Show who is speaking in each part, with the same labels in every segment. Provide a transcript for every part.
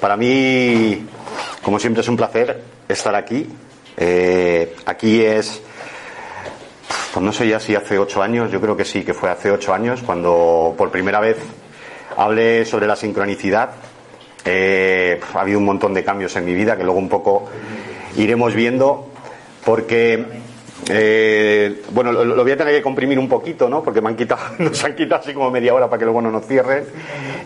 Speaker 1: Para mí, como siempre, es un placer estar aquí. Eh, aquí es, pues no sé ya si hace ocho años, yo creo que sí, que fue hace ocho años, cuando por primera vez hablé sobre la sincronicidad. Eh, ha habido un montón de cambios en mi vida que luego un poco iremos viendo, porque eh, bueno, lo, voy a tener que comprimir un poquito, ¿no? Porque me han quitado, nos han quitado así como media hora para que luego no nos cierren.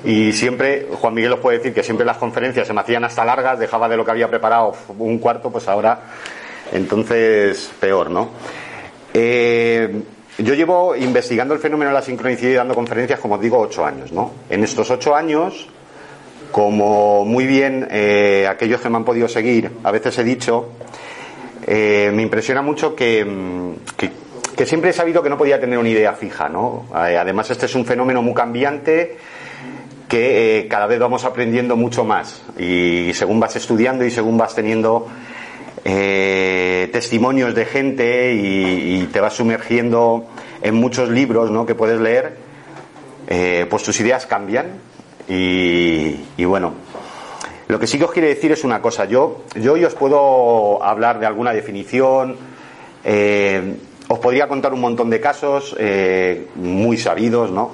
Speaker 1: Y siempre, Juan Miguel os puede decir que siempre las conferencias se me hacían hasta largas, dejaba de lo que había preparado un cuarto, pues ahora, entonces, peor, ¿no? Eh, yo llevo investigando el fenómeno de la sincronicidad y dando conferencias, como os digo, ocho años, ¿no? En estos ocho años, como muy bien eh, aquellos que me han podido seguir, a veces he dicho, eh, me impresiona mucho mm, que, que, siempre he sabido que no podía tener una idea fija, ¿no? Eh, además, este es un fenómeno muy cambiante que eh, cada vez vamos aprendiendo mucho más y según vas estudiando y según vas teniendo testimonios de gente y, te vas sumergiendo en muchos libros ¿no? que puedes leer, pues tus ideas cambian y, y bueno, lo que sí que os quiero decir es una cosa. Yo, yo hoy os puedo hablar de alguna definición, eh, os podría contar un montón de casos eh, muy sabidos, ¿no?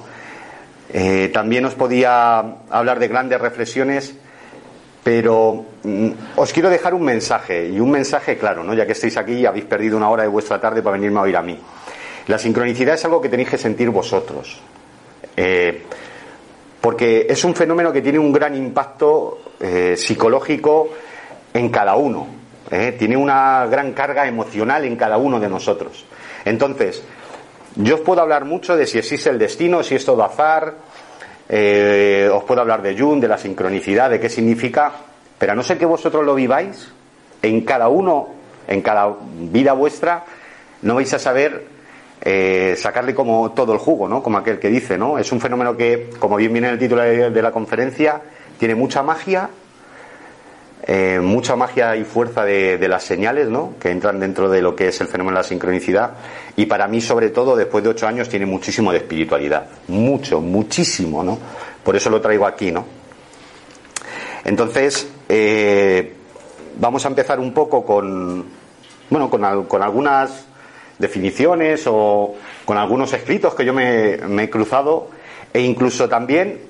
Speaker 1: Eh, también os podía hablar de grandes reflexiones, pero mm, os quiero dejar un mensaje, y un mensaje claro, ¿no? Ya que estáis aquí y habéis perdido una hora de vuestra tarde para venirme a oír a mí. La sincronicidad es algo que tenéis que sentir vosotros porque es un fenómeno que tiene un gran impacto eh, psicológico en cada uno, ¿eh? tiene una gran carga emocional en cada uno de nosotros. Entonces, yo os puedo hablar mucho de si existe el destino, si es todo azar, eh, os puedo hablar de Jung, de la sincronicidad, de qué significa, pero a no ser que vosotros lo viváis, en cada uno, en cada vida vuestra, no vais a saber eh, sacarle como todo el jugo, ¿no? Como aquel que dice, ¿no? Es un fenómeno que, como bien viene en el título de la conferencia, tiene mucha magia, eh, mucha magia y fuerza de, las señales, ¿no? Que entran dentro de lo que es el fenómeno de la sincronicidad. Y para mí, sobre todo, después de ocho años, tiene muchísimo de espiritualidad. Mucho, muchísimo, ¿no? Por eso lo traigo aquí, ¿no? Entonces, eh, vamos a empezar un poco con, bueno, con, con algunas definiciones o con algunos escritos que yo me, he cruzado e incluso también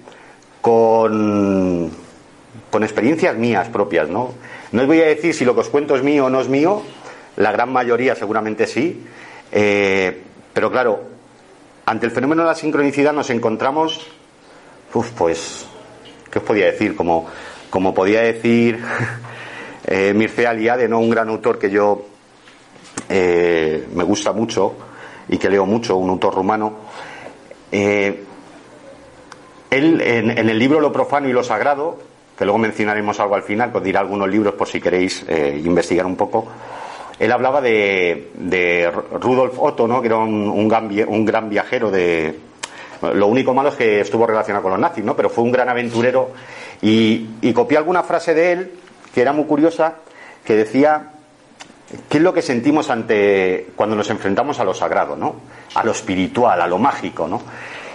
Speaker 1: con, con experiencias mías propias, ¿no? No os voy a decir si lo que os cuento es mío o no es mío, la gran mayoría seguramente sí, eh, pero claro, ante el fenómeno de la sincronicidad nos encontramos, uf, pues, ¿qué os podía decir? Como, como podía decir eh, Mircea Eliade, ¿no? un gran autor que yo eh, me gusta mucho y que leo mucho, un autor rumano. Eh, él, en, el libro Lo profano y lo sagrado, que luego mencionaremos algo al final, pues dirá algunos libros por si queréis eh, investigar un poco, él hablaba de, Rudolf Otto, ¿no? que era un, un, gran, viajero de... Lo único malo es que estuvo relacionado con los nazis, ¿no? pero fue un gran aventurero y, y copié alguna frase de él que era muy curiosa, que decía ¿Qué es lo que sentimos ante cuando nos enfrentamos a lo sagrado, ¿no? A lo espiritual, a lo mágico, ¿no?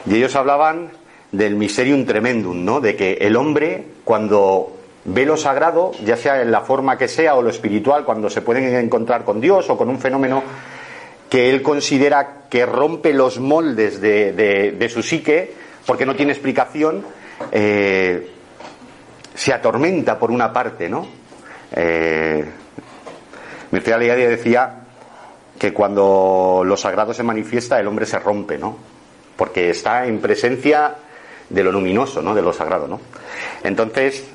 Speaker 1: Y ellos hablaban del miserium tremendum, ¿no? De que el hombre cuando ve lo sagrado, ya sea en la forma que sea o lo espiritual, cuando se pueden encontrar con Dios o con un fenómeno que él considera que rompe los moldes de, su psique, porque no tiene explicación, eh, se atormenta por una parte, ¿no? Eh, Mircea Eliade decía que cuando lo sagrado se manifiesta el hombre se rompe, ¿no? Porque está en presencia de lo luminoso, ¿no? De lo sagrado, ¿no? Entonces,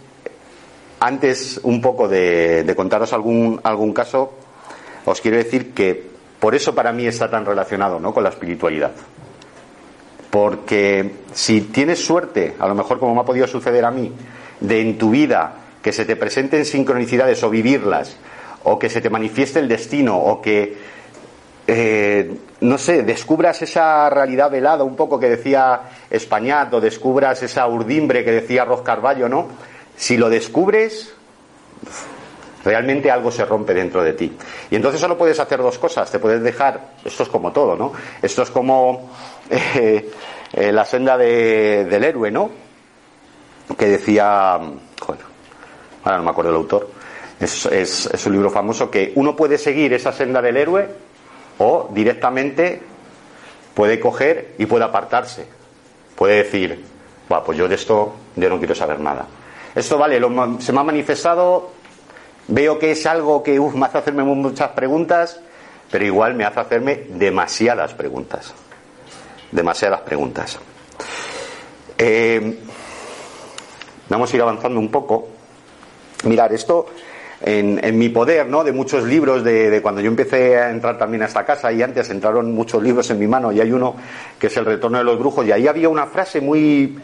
Speaker 1: antes un poco de, de contaros algún, algún caso, os quiero decir que por eso para mí está tan relacionado ¿no? con la espiritualidad. Porque si tienes suerte, a lo mejor como me ha podido suceder a mí, de en tu vida que se te presenten sincronicidades o vivirlas, o que se te manifieste el destino, o que, eh, no sé, descubras esa realidad velada un poco que decía Españat, o descubras esa urdimbre que decía Roz Carballo, ¿no? Si lo descubres, realmente algo se rompe dentro de ti. Y entonces solo puedes hacer dos cosas. Te puedes dejar, esto es como todo, ¿no? Esto es como eh, eh, la senda del héroe, ¿no? Que decía, bueno, ahora no me acuerdo el autor, es, un libro famoso que uno puede seguir esa senda del héroe o directamente puede coger y puede apartarse. Puede decir, va, pues yo de esto yo no quiero saber nada. Esto vale, se me ha manifestado Veo que es algo que me hace hacerme muchas preguntas, pero igual me hace hacerme demasiadas preguntas. Demasiadas preguntas. Eh, vamos a ir avanzando un poco. Mirar, esto en, mi poder, ¿no? De muchos libros, de, cuando yo empecé a entrar también a esta casa y antes entraron muchos libros en mi mano y hay uno que es El retorno de los brujos y ahí había una frase muy,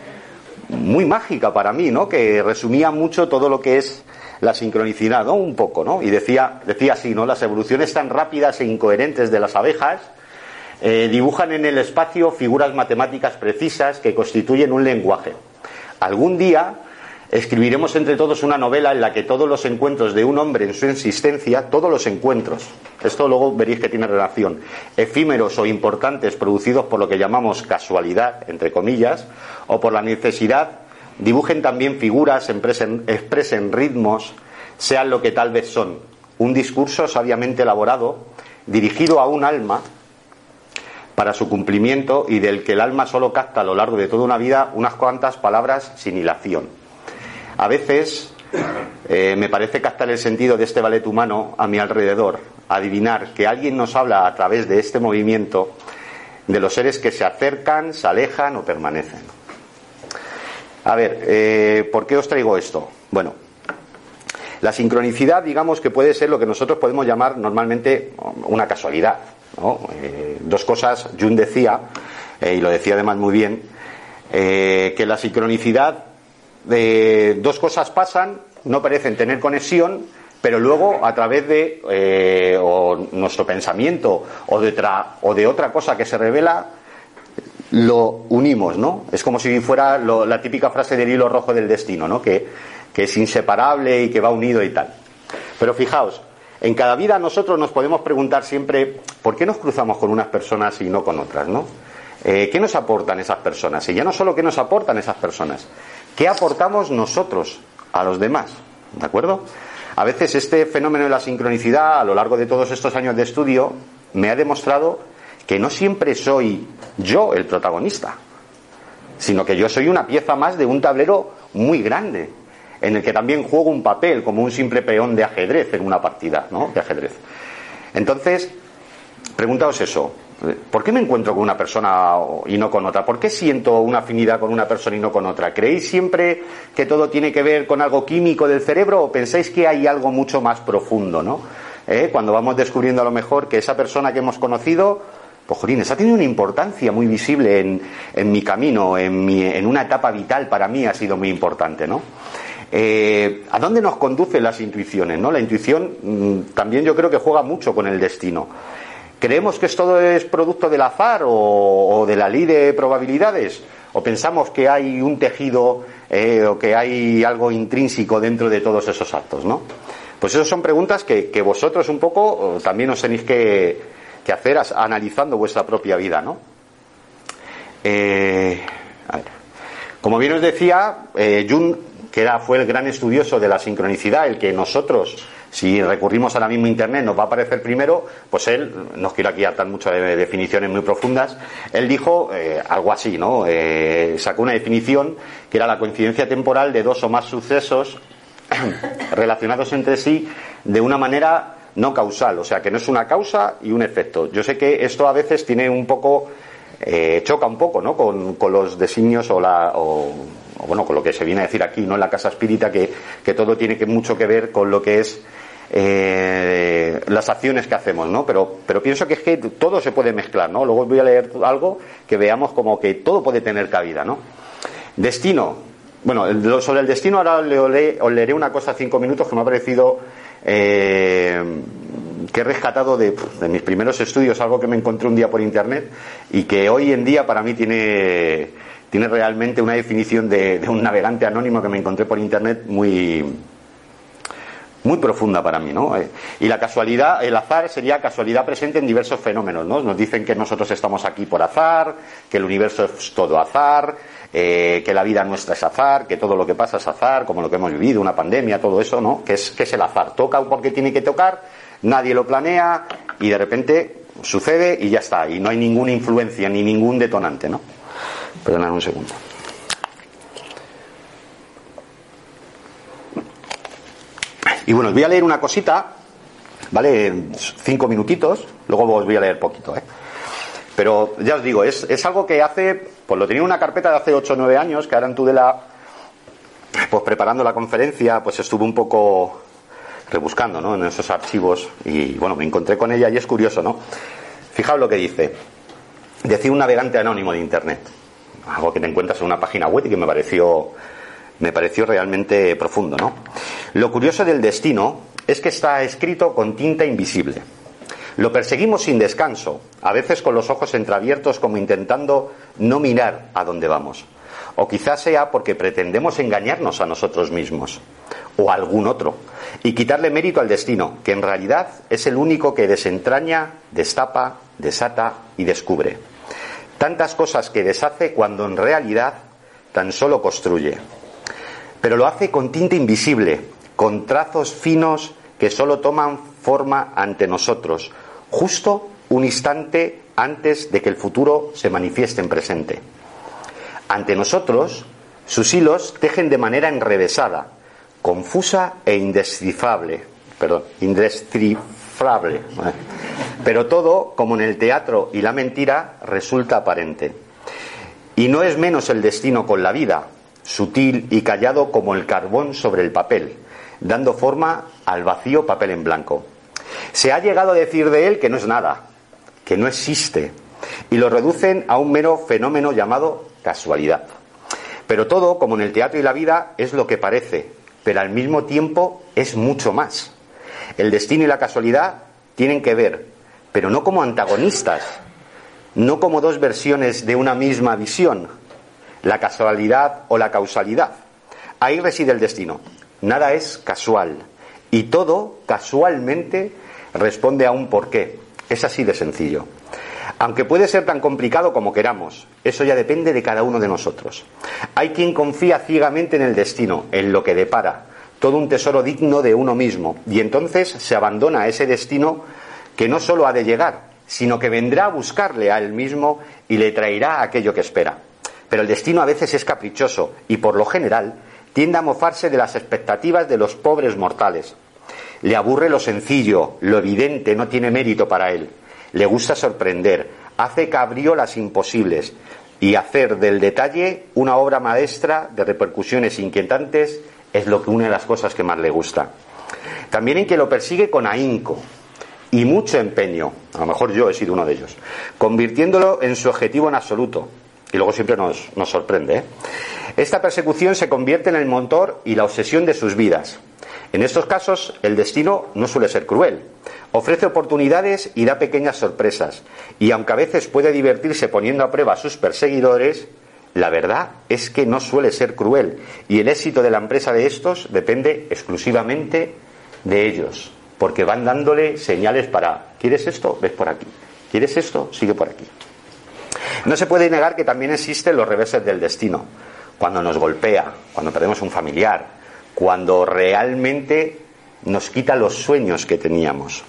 Speaker 1: muy mágica para mí, ¿no? Que resumía mucho todo lo que es la sincronicidad, ¿no? Un poco, ¿no? Y decía, decía así, ¿no? Las evoluciones tan rápidas e incoherentes de las abejas eh, dibujan en el espacio figuras matemáticas precisas que constituyen un lenguaje. Algún día escribiremos entre todos una novela en la que todos los encuentros de un hombre en su existencia, todos los encuentros, esto luego veréis que tiene relación, efímeros o importantes producidos por lo que llamamos casualidad, entre comillas, o por la necesidad Dibujen también figuras, expresen, ritmos, sean lo que tal vez son. Un discurso sabiamente elaborado, dirigido a un alma para su cumplimiento y del que el alma solo capta a lo largo de toda una vida unas cuantas palabras sin hilación. A veces eh, me parece captar el sentido de este ballet humano a mi alrededor, adivinar que alguien nos habla a través de este movimiento de los seres que se acercan, se alejan o permanecen. A ver, eh, ¿por qué os traigo esto? Bueno, la sincronicidad, digamos que puede ser lo que nosotros podemos llamar normalmente una casualidad. ¿no? Eh, dos cosas, Jung decía, y lo decía además muy bien, que la sincronicidad, de dos cosas pasan, no parecen tener conexión, pero luego a través de nuestro pensamiento o de, o de otra cosa que se revela, lo unimos, ¿no? Es como si fuera la típica frase del hilo rojo del destino, ¿no? Que, es inseparable y que va unido y tal. Pero fijaos, en cada vida nosotros nos podemos preguntar siempre por qué nos cruzamos con unas personas y no con otras, ¿no? Eh, ¿Qué nos aportan esas personas? Y ya no solo qué nos aportan esas personas, ¿qué aportamos nosotros a los demás? ¿De acuerdo? A veces este fenómeno de la sincronicidad, a lo largo de todos estos años de estudio, me ha demostrado que no siempre soy yo el protagonista, sino que yo soy una pieza más de un tablero muy grande, en el que también juego un papel como un simple peón de ajedrez en una partida, ¿no? De ajedrez. Entonces, preguntaos eso. ¿Por qué me encuentro con una persona y no con otra? ¿Por qué siento una afinidad con una persona y no con otra? ¿Creéis siempre que todo tiene que ver con algo químico del cerebro o pensáis que hay algo mucho más profundo, ¿no? ¿Eh? Cuando vamos descubriendo a lo mejor que esa persona que hemos conocido pues Jolines, ha tenido una importancia muy visible en, mi camino, en, mi, en, una etapa vital para mí ha sido muy importante, ¿no? Eh, ¿A dónde nos conducen las intuiciones? ¿no? La intuición mm, también yo creo que juega mucho con el destino. ¿Creemos que todo es producto del azar o, de la ley de probabilidades? ¿O pensamos que hay un tejido eh, o que hay algo intrínseco dentro de todos esos actos? ¿no? Pues esas son preguntas que, vosotros un poco también os tenéis que, hacer analizando vuestra propia vida, ¿no? Eh, Como bien os decía, eh, Jung, que era, fue el gran estudioso de la sincronicidad, el que nosotros, si recurrimos ahora mismo a Internet, nos va a aparecer primero, pues él, no quiero aquí atar muchas definiciones muy profundas, él dijo eh, algo así, ¿no? sacó una definición que era la coincidencia temporal de dos o más sucesos relacionados entre sí de una manera no causal, o sea que no es una causa y un efecto. Yo sé que esto a veces tiene un poco, eh, choca un poco ¿no? con, los designios o, la, o, bueno, con lo que se viene a decir aquí, ¿no? En la casa espírita, que, que todo tiene que, mucho que ver con lo que es eh, las acciones que hacemos, ¿no? Pero, pero pienso que es que todo se puede mezclar, ¿no? Luego voy a leer algo que veamos como que todo puede tener cabida, ¿no? Destino. Bueno, sobre el destino ahora os leeré una cosa cinco minutos que me ha parecido eh, que he rescatado de, mis primeros estudios, algo que me encontré un día por internet y que hoy en día para mí tiene, tiene realmente una definición de, de un navegante anónimo que me encontré por internet muy, muy profunda para mí, ¿no? Eh, y la casualidad, el azar sería casualidad presente en diversos fenómenos, ¿no? Nos dicen que nosotros estamos aquí por azar, que el universo es todo azar, eh, que la vida nuestra es azar, que todo lo que pasa es azar, como lo que hemos vivido, una pandemia, todo eso, ¿no? Que es, que es el azar. Toca porque tiene que tocar, nadie lo planea y de repente sucede y ya está. Y no hay ninguna influencia ni ningún detonante, ¿no? Perdonad un segundo. Y bueno, os voy a leer una cosita, ¿vale? Cinco minutitos, luego os voy a leer poquito, ¿eh? Pero ya os digo, es, es algo que hace, pues lo tenía en una carpeta de hace ocho o 9 años, que ahora en Tudela, pues preparando la conferencia, pues estuve un poco rebuscando, ¿no? En esos archivos y bueno, me encontré con ella y es curioso, ¿no? Fijaos lo que dice. Decía un navegante anónimo de Internet. Algo que te encuentras en una página web y que me pareció me pareció realmente profundo, ¿no? Lo curioso del destino es que está escrito con tinta invisible. Lo perseguimos sin descanso, a veces con los ojos entreabiertos como intentando no mirar a dónde vamos. O quizás sea porque pretendemos engañarnos a nosotros mismos o a algún otro y quitarle mérito al destino, que en realidad es el único que desentraña, destapa, desata y descubre. Tantas cosas que deshace cuando en realidad tan solo construye pero lo hace con tinta invisible, con trazos finos que solo toman forma ante nosotros, justo un instante antes de que el futuro se manifieste en presente. Ante nosotros, sus hilos tejen de manera enrevesada, confusa e indescifrable, perdón, indescifrable. Pero todo, como en el teatro y la mentira, resulta aparente. Y no es menos el destino con la vida, sutil y callado como el carbón sobre el papel, dando forma al vacío papel en blanco. Se ha llegado a decir de él que no es nada, que no existe, y lo reducen a un mero fenómeno llamado casualidad. Pero todo, como en el teatro y la vida, es lo que parece, pero al mismo tiempo es mucho más. El destino y la casualidad tienen que ver, pero no como antagonistas, no como dos versiones de una misma visión, la casualidad o la causalidad. Ahí reside el destino. Nada es casual. Y todo casualmente responde a un porqué. Es así de sencillo. Aunque puede ser tan complicado como queramos, eso ya depende de cada uno de nosotros. Hay quien confía ciegamente en el destino, en lo que depara, todo un tesoro digno de uno mismo, y entonces se abandona a ese destino que no solo ha de llegar, sino que vendrá a buscarle a él mismo y le traerá aquello que espera. Pero el destino a veces es caprichoso y por lo general tiende a mofarse de las expectativas de los pobres mortales. Le aburre lo sencillo, lo evidente no tiene mérito para él. Le gusta sorprender, hace cabriolas imposibles y hacer del detalle una obra maestra de repercusiones inquietantes es lo que une las cosas que más le gusta. También en que lo persigue con ahínco y mucho empeño, a lo mejor yo he sido uno de ellos, convirtiéndolo en su objetivo en absoluto, y luego siempre nos, sorprende. ¿eh? Esta persecución se convierte en el motor y la obsesión de sus vidas. En estos casos, el destino no suele ser cruel. Ofrece oportunidades y da pequeñas sorpresas. Y aunque a veces puede divertirse poniendo a prueba a sus perseguidores, la verdad es que no suele ser cruel. Y el éxito de la empresa de estos depende exclusivamente de ellos. Porque van dándole señales para, ¿quieres esto? Ves por aquí. ¿Quieres esto? Sigue por aquí. No se puede negar que también existen los reveses del destino, cuando nos golpea, cuando perdemos un familiar, cuando realmente nos quita los sueños que teníamos.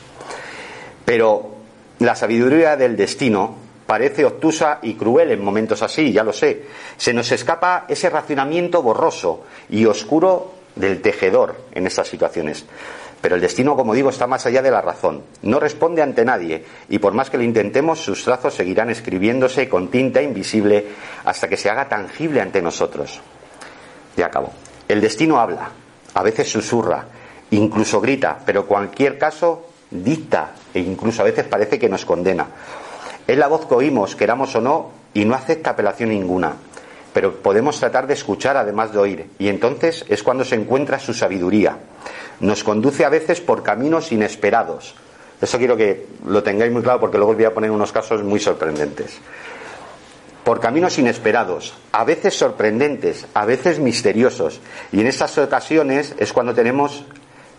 Speaker 1: Pero la sabiduría del destino parece obtusa y cruel en momentos así, ya lo sé. Se nos escapa ese racionamiento borroso y oscuro del tejedor en estas situaciones. Pero el destino, como digo, está más allá de la razón. No responde ante nadie y por más que lo intentemos, sus trazos seguirán escribiéndose con tinta invisible hasta que se haga tangible ante nosotros. Ya acabo. El destino habla, a veces susurra, incluso grita, pero en cualquier caso dicta e incluso a veces parece que nos condena. Es la voz que oímos, queramos o no, y no acepta apelación ninguna. Pero podemos tratar de escuchar además de oír, y entonces es cuando se encuentra su sabiduría. Nos conduce a veces por caminos inesperados. Eso quiero que lo tengáis muy claro porque luego os voy a poner unos casos muy sorprendentes. Por caminos inesperados, a veces sorprendentes, a veces misteriosos. Y en estas ocasiones es cuando tenemos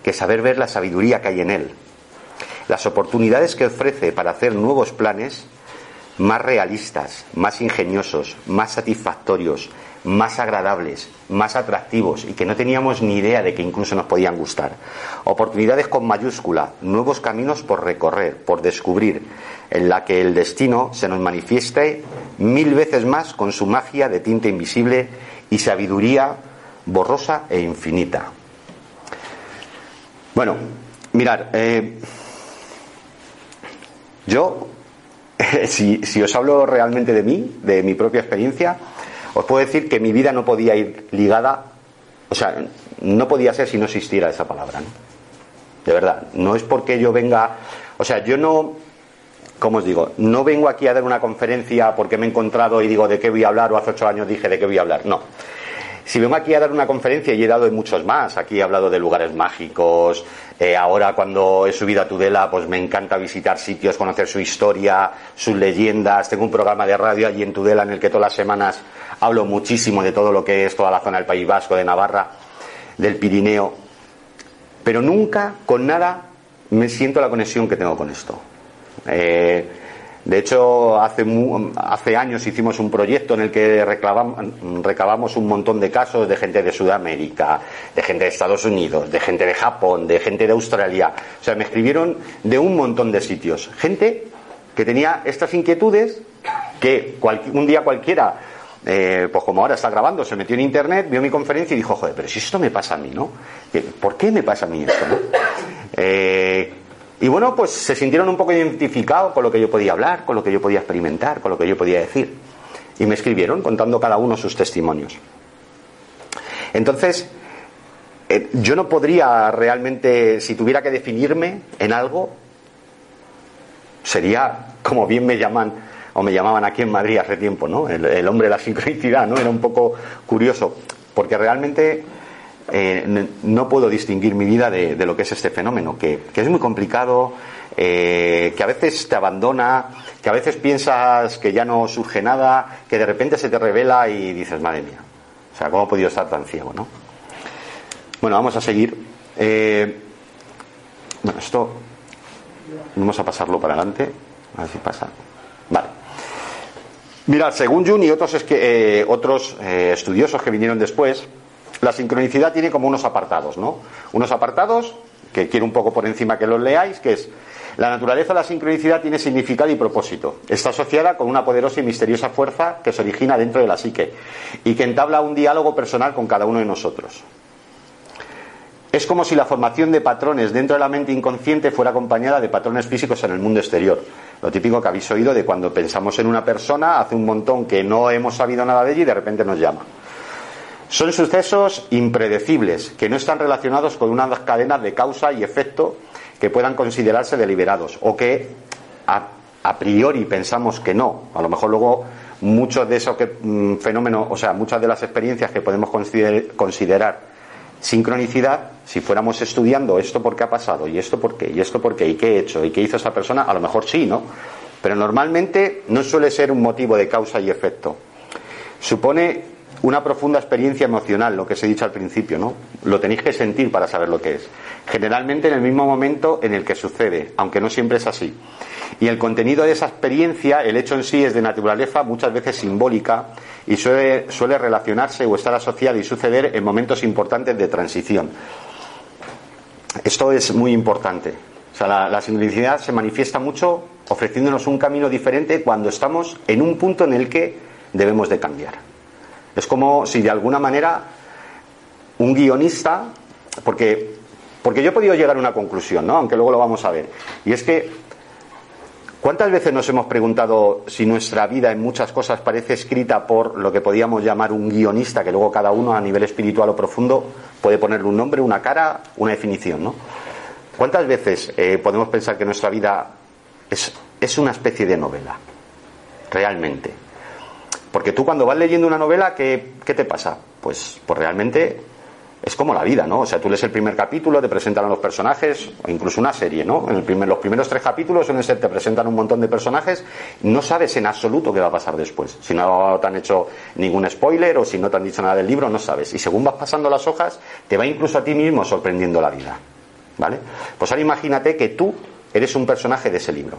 Speaker 1: que saber ver la sabiduría que hay en él. Las oportunidades que ofrece para hacer nuevos planes más realistas, más ingeniosos, más satisfactorios, más agradables, más atractivos y que no teníamos ni idea de que incluso nos podían gustar. Oportunidades con mayúscula, nuevos caminos por recorrer, por descubrir, en la que el destino se nos manifieste mil veces más con su magia de tinta invisible y sabiduría borrosa e infinita. Bueno, mirar, eh, yo si, os hablo realmente de mí, de mi propia experiencia, os puedo decir que mi vida no podía ir ligada, o sea, no podía ser si no existiera esa palabra. ¿no? De verdad, no es porque yo venga, o sea, yo no, ¿cómo os digo? No vengo aquí a dar una conferencia porque me he encontrado y digo de qué voy a hablar o hace ocho años dije de qué voy a hablar. No. Si vengo aquí a dar una conferencia y he dado de muchos más, aquí he hablado de lugares mágicos, eh, ahora cuando he subido a Tudela pues me encanta visitar sitios, conocer su historia, sus leyendas, tengo un programa de radio allí en Tudela en el que todas las semanas hablo muchísimo de todo lo que es toda la zona del País Vasco, de Navarra, del Pirineo, pero nunca con nada me siento la conexión que tengo con esto. Eh, de hecho, hace, hace años hicimos un proyecto en el que recabamos un montón de casos de gente de Sudamérica, de gente de Estados Unidos, de gente de Japón, de gente de Australia. O sea, me escribieron de un montón de sitios. Gente que tenía estas inquietudes que un día cualquiera, eh, pues como ahora está grabando, se metió en internet, vio mi conferencia y dijo, joder, pero si esto me pasa a mí, ¿no? ¿Por qué me pasa a mí esto, no? Eh, y bueno, pues se sintieron un poco identificados con lo que yo podía hablar, con lo que yo podía experimentar, con lo que yo podía decir. Y me escribieron contando cada uno sus testimonios. Entonces, eh, yo no podría realmente, si tuviera que definirme en algo, sería como bien me llaman o me llamaban aquí en Madrid hace tiempo, ¿no? El, hombre de la sincronicidad, ¿no? Era un poco curioso, porque realmente eh, no puedo distinguir mi vida de, lo que es este fenómeno, que, es muy complicado, eh, que a veces te abandona, que a veces piensas que ya no surge nada, que de repente se te revela y dices, madre mía, o sea, ¿cómo he podido estar tan ciego, no? Bueno, vamos a seguir. Eh, bueno, esto vamos a pasarlo para adelante, a ver si pasa. Vale. Mirad, según Jung y otros, que, otros estudiosos que vinieron después, la sincronicidad tiene como unos apartados, ¿no? Unos apartados que quiero un poco por encima que los leáis, que es la naturaleza de la sincronicidad tiene significado y propósito. Está asociada con una poderosa y misteriosa fuerza que se origina dentro de la psique y que entabla un diálogo personal con cada uno de nosotros. Es como si la formación de patrones dentro de la mente inconsciente fuera acompañada de patrones físicos en el mundo exterior. Lo típico que habéis oído de cuando pensamos en una persona, hace un montón que no hemos sabido nada de ella y de repente nos llama. Son sucesos impredecibles, que no están relacionados con unas cadenas de causa y efecto que puedan considerarse deliberados o que a, priori pensamos que no. A lo mejor luego muchos de esos mm, fenómenos, o sea, muchas de las experiencias que podemos considerar sincronicidad, si fuéramos estudiando esto por qué ha pasado, y esto por qué, y esto por qué, y qué he hecho, y qué hizo esa persona, a lo mejor sí, ¿no? Pero normalmente no suele ser un motivo de causa y efecto. Supone una profunda experiencia emocional, lo que os he dicho al principio, ¿no? Lo tenéis que sentir para saber lo que es. Generalmente en el mismo momento en el que sucede, aunque no siempre es así. Y el contenido de esa experiencia, el hecho en sí es de naturaleza muchas veces simbólica y suele, suele relacionarse o estar asociado y suceder en momentos importantes de transición. Esto es muy importante. O sea, la, la sincronicidad se manifiesta mucho ofreciéndonos un camino diferente cuando estamos en un punto en el que debemos de cambiar. Es como si de alguna manera un guionista, porque, porque yo he podido llegar a una conclusión, ¿no? aunque luego lo vamos a ver, y es que ¿Cuántas veces nos hemos preguntado si nuestra vida en muchas cosas parece escrita por lo que podíamos llamar un guionista, que luego cada uno a nivel espiritual o profundo puede ponerle un nombre, una cara, una definición, ¿no? ¿Cuántas veces eh, podemos pensar que nuestra vida es, es una especie de novela? Realmente. Porque tú cuando vas leyendo una novela, ¿qué, qué te pasa? Pues, pues realmente es como la vida, ¿no? O sea, tú lees el primer capítulo, te presentan a los personajes, o incluso una serie, ¿no? En el primer, los primeros tres capítulos suelen ser, te presentan un montón de personajes, no sabes en absoluto qué va a pasar después. Si no te han hecho ningún spoiler o si no te han dicho nada del libro, no sabes. Y según vas pasando las hojas, te va incluso a ti mismo sorprendiendo la vida. ¿Vale? Pues ahora imagínate que tú eres un personaje de ese libro.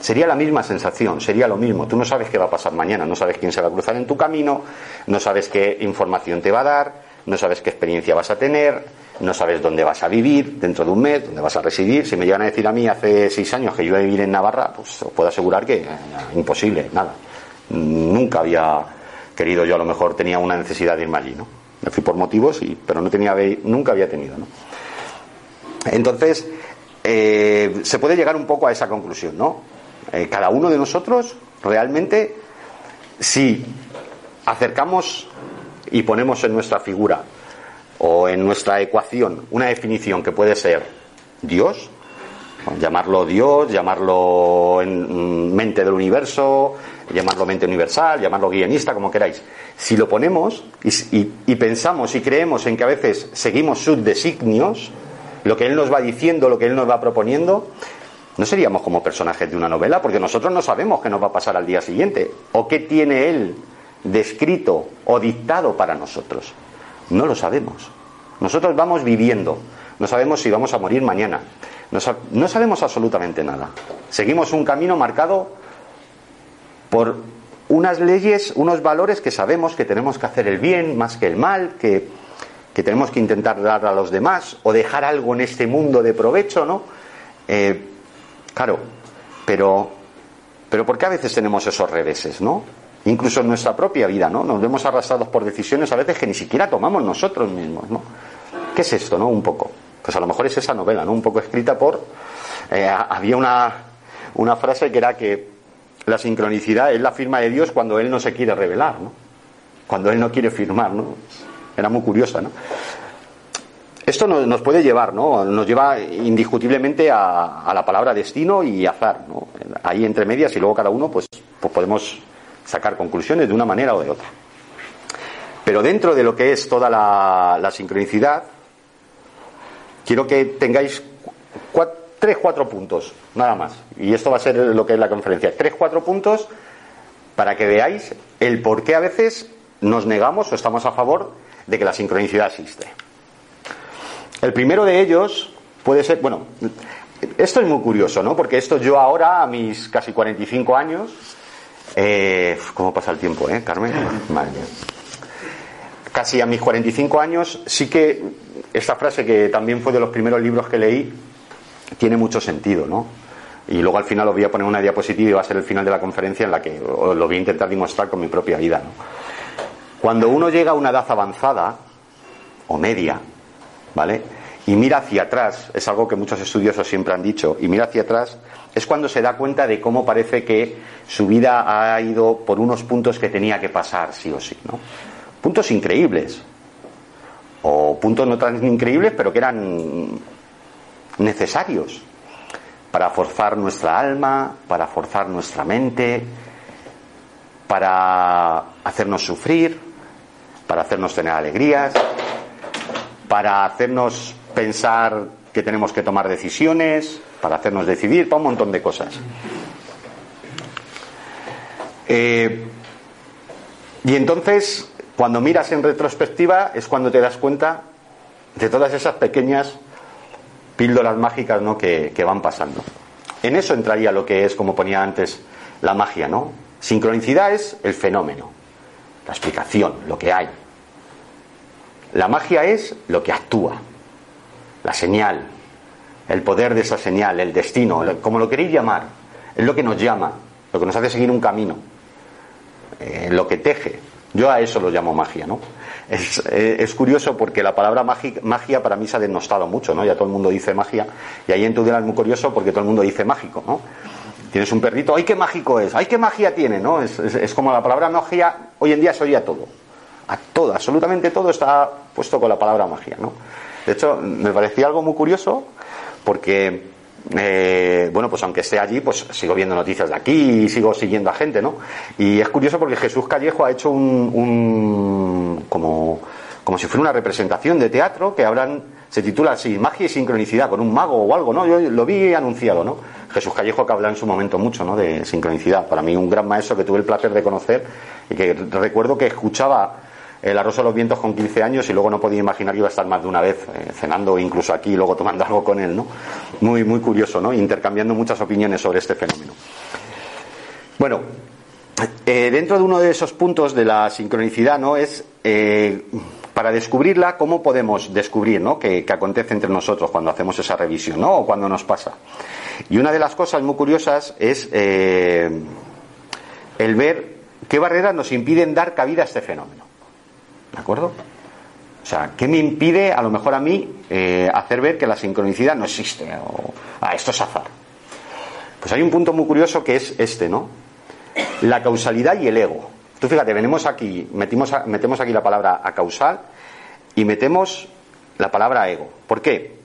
Speaker 1: Sería la misma sensación, sería lo mismo. Tú no sabes qué va a pasar mañana, no sabes quién se va a cruzar en tu camino, no sabes qué información te va a dar, no sabes qué experiencia vas a tener, no sabes dónde vas a vivir dentro de un mes, dónde vas a residir. Si me llegan a decir a mí hace seis años que yo iba a vivir en Navarra, pues os puedo asegurar que eh, imposible, nada. Nunca había querido yo, a lo mejor tenía una necesidad de irme allí, ¿no? Me fui por motivos, y, pero no tenía, nunca había tenido, ¿no? Entonces, eh, se puede llegar un poco a esa conclusión, ¿no? Eh, cada uno de nosotros, realmente, si acercamos y ponemos en nuestra figura o en nuestra ecuación una definición que puede ser Dios, llamarlo Dios, llamarlo en mente del universo, llamarlo mente universal, llamarlo guionista, como queráis. Si lo ponemos y, y, pensamos y creemos en que a veces seguimos sus designios, lo que Él nos va diciendo, lo que Él nos va proponiendo, no seríamos como personajes de una novela, porque nosotros no sabemos qué nos va a pasar al día siguiente, o qué tiene Él descrito o dictado para nosotros. No lo sabemos. Nosotros vamos viviendo. No sabemos si vamos a morir mañana. No, sabemos absolutamente nada. Seguimos un camino marcado por unas leyes, unos valores que sabemos que tenemos que hacer el bien más que el mal, que, que tenemos que intentar dar a los demás o dejar algo en este mundo de provecho, ¿no? Eh, claro, pero, pero ¿por qué a veces tenemos esos reveses, no? Incluso en nuestra propia vida, ¿no? Nos vemos arrastrados por decisiones a veces que ni siquiera tomamos nosotros mismos, ¿no? ¿Qué es esto, no? Un poco. Pues a lo mejor es esa novela, ¿no? Un poco escrita por... Eh, había una, una frase que era que la sincronicidad es la firma de Dios cuando Él no se quiere revelar, ¿no? Cuando Él no quiere firmar, ¿no? Era muy curiosa, ¿no? Esto nos, puede llevar, ¿no? Nos lleva indiscutiblemente a, a, la palabra destino y azar, ¿no? Ahí entre medias y luego cada uno, pues, pues podemos sacar conclusiones de una manera o de otra. Pero dentro de lo que es toda la, sincronicidad, quiero que tengáis tres, cuatro puntos, nada más. Y esto va a ser lo que es la conferencia. Tres, cuatro puntos para que veáis el por qué a veces nos negamos o estamos a favor de que la sincronicidad existe. El primero de ellos puede ser, bueno, esto es muy curioso, ¿no? Porque esto yo ahora, a mis casi 45 años, eh, ¿Cómo pasa el tiempo, eh, Carmen? Casi a mis 45 años, sí que esta frase, que también fue de los primeros libros que leí, tiene mucho sentido, ¿no? Y luego al final os voy a poner una diapositiva y va a ser el final de la conferencia en la que lo voy a intentar demostrar con mi propia vida, ¿no? Cuando uno llega a una edad avanzada, o media, ¿vale? Y mira hacia atrás, es algo que muchos estudiosos siempre han dicho, y mira hacia atrás, es cuando se da cuenta de cómo parece que su vida ha ido por unos puntos que tenía que pasar, sí o sí, ¿no? Puntos increíbles, o puntos no tan increíbles, pero que eran necesarios para forzar nuestra alma, para forzar nuestra mente, para hacernos sufrir, para hacernos tener alegrías, para hacernos pensar que tenemos que tomar decisiones, para hacernos decidir, para un montón de cosas. Eh, y entonces, cuando miras en retrospectiva, es cuando te das cuenta de todas esas pequeñas píldoras mágicas ¿no? que, que van pasando. En eso entraría lo que es, como ponía antes, la magia, ¿no? Sincronicidad es el fenómeno, la explicación, lo que hay. La magia es lo que actúa, la señal, el poder de esa señal, el destino, como lo queréis llamar, es lo que nos llama, lo que nos hace seguir un camino, eh, lo que teje. Yo a eso lo llamo magia, ¿no? Es, eh, curioso porque la palabra magia, para mí se ha denostado mucho, ¿no? Ya todo el mundo dice magia, y ahí en Tudela es muy curioso porque todo el mundo dice mágico, ¿no? Tienes un perrito, ¡ay, qué mágico es! ¡ay, qué magia tiene! ¿no? Es, como la palabra magia hoy en día se oye todo. A todo, absolutamente todo está puesto con la palabra magia, ¿no? De hecho, me parecía algo muy curioso porque, eh, bueno, pues aunque esté allí, pues sigo viendo noticias de aquí y sigo siguiendo a gente, ¿no? Y es curioso porque Jesús Callejo ha hecho un, como, como si fuera una representación de teatro que hablan se titula así, Magia y sincronicidad, con un mago o algo, ¿no? Yo lo vi anunciado, ¿no? Jesús Callejo que habla en su momento mucho, ¿no? De sincronicidad. Para mí un gran maestro que tuve el placer de conocer y que recuerdo que escuchaba el arroz a los vientos con 15 años y luego no podía imaginar que iba a estar más de una vez eh, cenando incluso aquí y luego tomando algo con él, ¿no? Muy, muy curioso, ¿no? Intercambiando muchas opiniones sobre este fenómeno. Bueno, eh, dentro de uno de esos puntos de la sincronicidad, ¿no? Es eh, para descubrirla, ¿cómo podemos descubrir ¿no? que, acontece entre nosotros cuando hacemos esa revisión ¿no? o cuando nos pasa? Y una de las cosas muy curiosas es el ver qué barreras nos impiden dar cabida a este fenómeno. ¿De acuerdo? O sea, ¿qué me impide a lo mejor a mí eh, hacer ver que la sincronicidad no existe? O, ah, esto es azar. Pues hay un punto muy curioso que es este, ¿no? La causalidad y el ego. Tú fíjate, venimos aquí, metimos, metemos aquí la palabra a causal y metemos la palabra ego. ¿Por qué?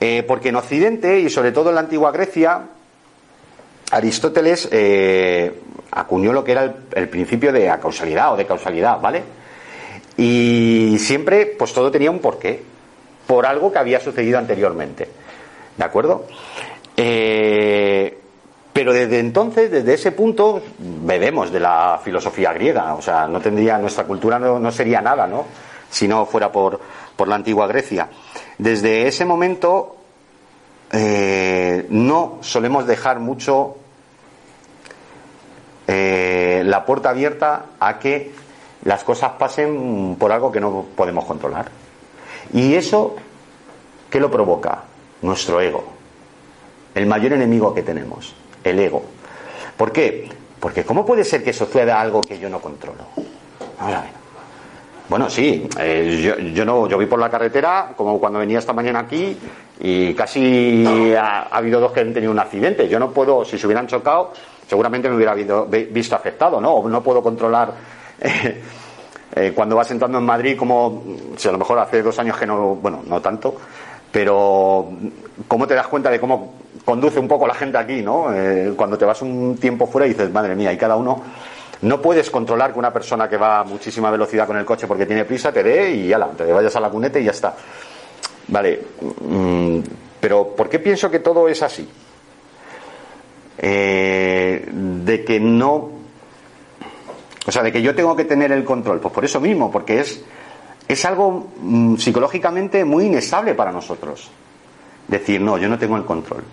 Speaker 1: Eh, porque en Occidente y sobre todo en la antigua Grecia, Aristóteles eh, acuñó lo que era el, principio de causalidad o de causalidad, ¿vale? Y siempre, pues todo tenía un porqué, por algo que había sucedido anteriormente, ¿de acuerdo? Eh, pero desde entonces, desde ese punto, bebemos de la filosofía griega. O sea, no tendría, nuestra cultura no, sería nada, ¿no? Si no fuera por, la antigua Grecia. Desde ese momento, eh, no solemos dejar mucho eh, la puerta abierta a que las cosas pasen por algo que no podemos controlar. Y eso, ¿qué lo provoca? Nuestro ego, el mayor enemigo que tenemos el ego. ¿Por qué? Porque ¿cómo puede ser que suceda algo que yo no controlo? Bueno, sí, eh, yo, no, yo vi por la carretera, como cuando venía esta mañana aquí, y casi ha, habido dos que han tenido un accidente. Yo no puedo, si se hubieran chocado, seguramente me hubiera visto afectado, ¿no? no puedo controlar eh, eh, cuando vas entrando en Madrid, como si a lo mejor hace dos años que no, bueno, no tanto, pero ¿cómo te das cuenta de cómo conduce un poco la gente aquí, ¿no? Eh, cuando te vas un tiempo fuera y dices, madre mía, y cada uno. No puedes controlar que una persona que va a muchísima velocidad con el coche porque tiene prisa te dé y ya la, te vayas a la cuneta y ya está. Vale, mm, pero ¿por qué pienso que todo es así? Eh, de que no. O sea, de que yo tengo que tener el control. Pues por eso mismo, porque es, es algo mm, psicológicamente muy inestable para nosotros. Decir, no, yo no tengo el control.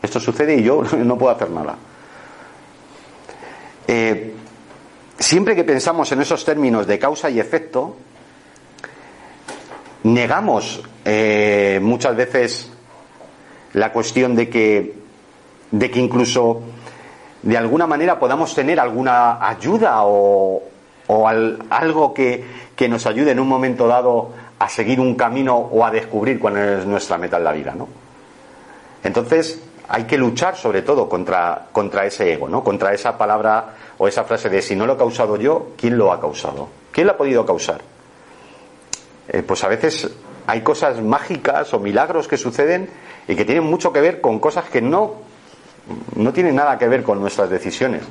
Speaker 1: Esto sucede y yo no puedo hacer nada. Eh, siempre que pensamos en esos términos de causa y efecto, negamos eh, muchas veces la cuestión de que, de que incluso de alguna manera podamos tener alguna ayuda o, o algo que, que, nos ayude en un momento dado a seguir un camino o a descubrir cuál es nuestra meta en la vida, ¿no? Entonces, hay que luchar sobre todo contra, contra ese ego, ¿no? Contra esa palabra o esa frase de si no lo he causado yo, ¿quién lo ha causado? ¿Quién lo ha podido causar? Eh, pues a veces hay cosas mágicas o milagros que suceden y que tienen mucho que ver con cosas que no, no tienen nada que ver con nuestras decisiones,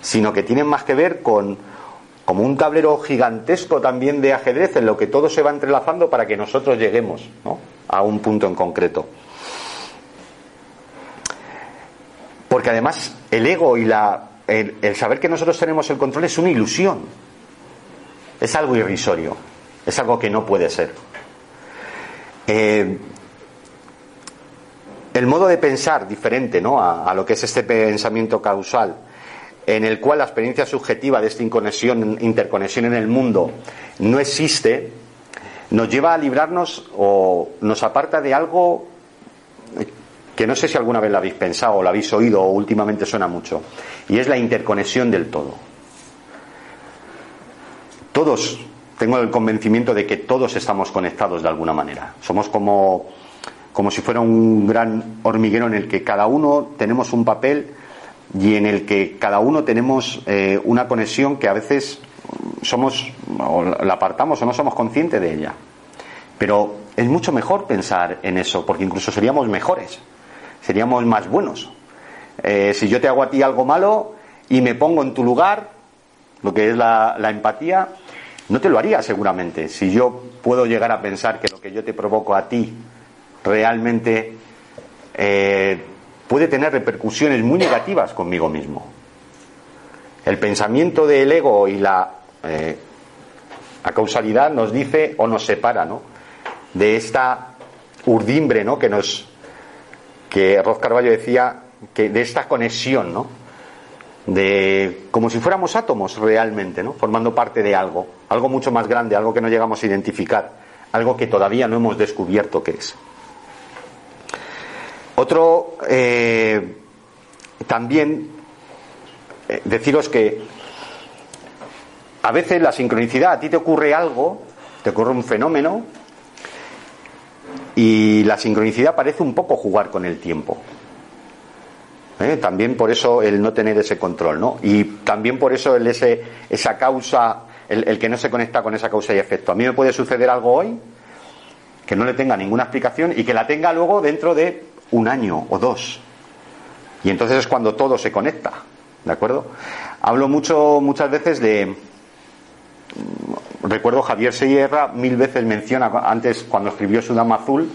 Speaker 1: sino que tienen más que ver con como un tablero gigantesco también de ajedrez en lo que todo se va entrelazando para que nosotros lleguemos a un punto en concreto. Porque además el ego y el, saber que nosotros tenemos el control es una ilusión. Es algo irrisorio. Es algo que no puede ser. Eh, el modo de pensar diferente ¿no? a, lo que es este pensamiento causal, en el cual la experiencia subjetiva de esta interconexión en el mundo no existe, nos lleva a librarnos o nos aparta de algo que no sé si alguna vez la habéis pensado o la habéis oído o últimamente suena mucho, y es la interconexión del todo. Todos, tengo el convencimiento de que todos estamos conectados de alguna manera. Somos como, como si fuera un gran hormiguero en el que cada uno tenemos un papel y en el que cada uno tenemos eh, una conexión que a veces somos o la apartamos o no somos conscientes de ella. Pero es mucho mejor pensar en eso, porque incluso seríamos mejores, seríamos más buenos. Eh, si yo te hago a ti algo malo y me pongo en tu lugar, lo que es la, empatía, no te lo haría seguramente. Si yo puedo llegar a pensar que lo que yo te provoco a ti realmente eh, puede tener repercusiones muy negativas conmigo mismo. El pensamiento del ego y la, eh, la causalidad nos dice o nos separa, ¿no? De esta urdimbre, ¿no? Que nos, que Roz Carballo decía que de esta conexión, ¿no? De como si fuéramos átomos realmente, ¿no? Formando parte de algo, algo mucho más grande, algo que no llegamos a identificar, algo que todavía no hemos descubierto qué es. Otro, eh, también eh, deciros que a veces la sincronicidad, a ti te ocurre algo, te ocurre un fenómeno, y la sincronicidad parece un poco jugar con el tiempo. ¿eh? También por eso el no tener ese control, ¿no? Y también por eso ese, esa causa, el, que no se conecta con esa causa y efecto. A mí me puede suceder algo hoy que no le tenga ninguna explicación y que la tenga luego dentro de un año o dos. Y entonces es cuando todo se conecta, ¿de acuerdo? Hablo mucho, muchas veces de, recuerdo Javier Sierra mil veces menciona antes cuando escribió su Dama Azul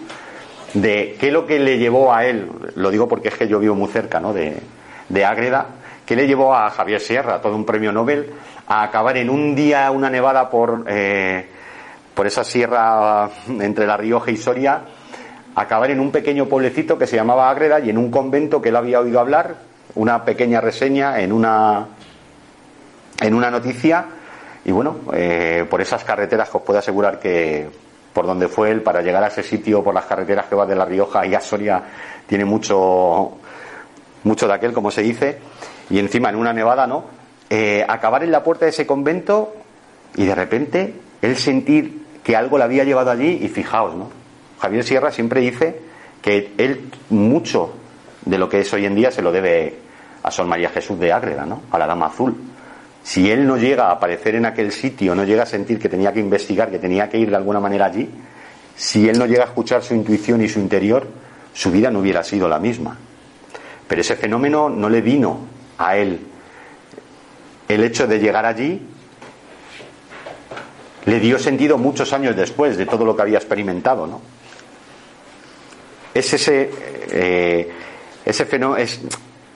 Speaker 1: de qué es lo que le llevó a él, lo digo porque es que yo vivo muy cerca ¿no? de, de Ágreda, qué le llevó a Javier Sierra, todo un premio Nobel, a acabar en un día una nevada por, eh, por esa sierra entre La Rioja y Soria, acabar en un pequeño pueblecito que se llamaba Ágreda y en un convento que él había oído hablar, una pequeña reseña en una, en una noticia, y bueno, eh, por esas carreteras que os puedo asegurar que por donde fue él, para llegar a ese sitio, por las carreteras que va de La Rioja y a Soria, tiene mucho, mucho de aquel, como se dice, y encima en una nevada, ¿no? Eh, acabar en la puerta de ese convento y de repente él sentir que algo le había llevado allí y fijaos, ¿no? Javier Sierra siempre dice que él mucho de lo que es hoy en día se lo debe a Sol María Jesús de Ágreda, ¿no? A la Dama Azul si él no llega a aparecer en aquel sitio, no llega a sentir que tenía que investigar, que tenía que ir de alguna manera allí, si él no llega a escuchar su intuición y su interior, su vida no hubiera sido la misma. Pero ese fenómeno no le vino a él. El hecho de llegar allí le dio sentido muchos años después de todo lo que había experimentado, ¿no? Es ese, eh, ese fenómeno, es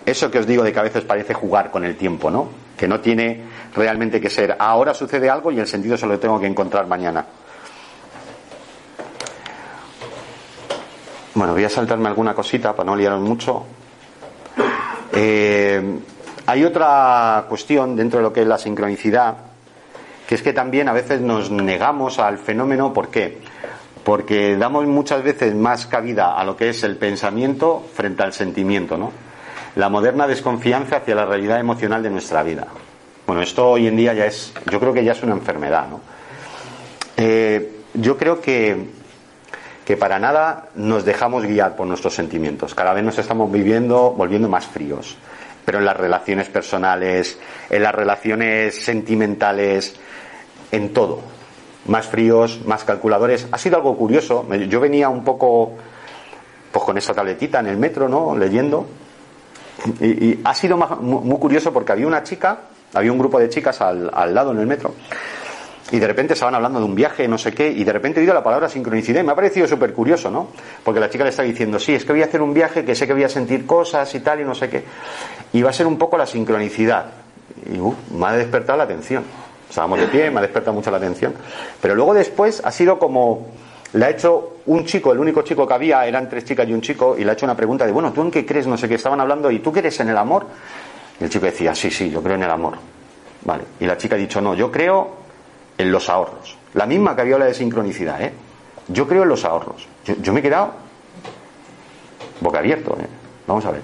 Speaker 1: eso que os digo de que a veces parece jugar con el tiempo, ¿no? que no tiene realmente que ser ahora sucede algo y el sentido se lo tengo que encontrar mañana. Bueno, voy a saltarme alguna cosita para no liaros mucho. Eh, hay otra cuestión dentro de lo que es la sincronicidad, que es que también a veces nos negamos al fenómeno, ¿por qué? Porque damos muchas veces más cabida a lo que es el pensamiento frente al sentimiento, ¿no? la moderna desconfianza hacia la realidad emocional de nuestra vida. Bueno, esto hoy en día ya es, yo creo que ya es una enfermedad, ¿no? Eh, yo creo que, que para nada nos dejamos guiar por nuestros sentimientos. Cada vez nos estamos viviendo, volviendo más fríos. Pero en las relaciones personales, en las relaciones sentimentales, en todo. Más fríos, más calculadores. Ha sido algo curioso. Yo venía un poco pues con esa tabletita en el metro, ¿no? Leyendo y, ha sido muy curioso porque había una chica, había un grupo de chicas al, lado en el metro, y de repente estaban hablando de un viaje, no sé qué, y de repente he oído la palabra sincronicidad y me ha parecido súper curioso, ¿no? Porque la chica le está diciendo, sí, es que voy a hacer un viaje que sé que voy a sentir cosas y tal y no sé qué. Y va a ser un poco la sincronicidad. Y uh, me ha despertado la atención. Estábamos de pie, me ha despertado mucho la atención. Pero luego después ha sido como le ha hecho un chico, el único chico que había, eran tres chicas y un chico, y le ha hecho una pregunta de, bueno, ¿tú en qué crees? No sé qué, estaban hablando, ¿y tú crees en el amor? Y el chico decía, sí, sí, yo creo en el amor. Vale. Y la chica ha dicho, no, yo creo en los ahorros. La misma que había hablado de sincronicidad, ¿eh? Yo creo en los ahorros. Yo, me he quedado boca abierto, ¿eh? Vamos a ver.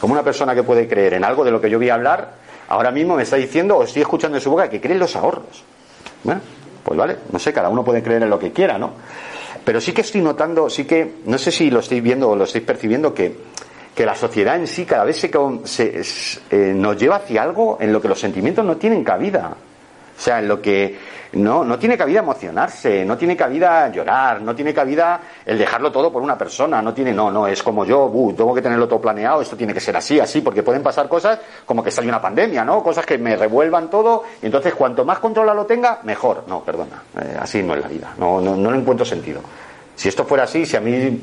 Speaker 1: Como una persona que puede creer en algo de lo que yo voy a hablar, ahora mismo me está diciendo, o estoy escuchando en su boca, que cree en los ahorros. Bueno, pues vale, no sé, cada uno puede creer en lo que quiera, ¿no? Pero sí que estoy notando, sí que, no sé si lo estáis viendo o lo estáis percibiendo, que, que la sociedad en sí cada vez se, se eh, nos lleva hacia algo en lo que los sentimientos no tienen cabida. O sea, en lo que no, no tiene cabida emocionarse, no tiene cabida llorar, no tiene cabida el dejarlo todo por una persona, no tiene, no, no, es como yo, uh, tengo que tenerlo todo planeado, esto tiene que ser así, así, porque pueden pasar cosas como que sale una pandemia, ¿no? Cosas que me revuelvan todo, y entonces cuanto más controla lo tenga, mejor. No, perdona, eh, así no es la vida, no, no, no encuentro sentido. Si esto fuera así, si a mí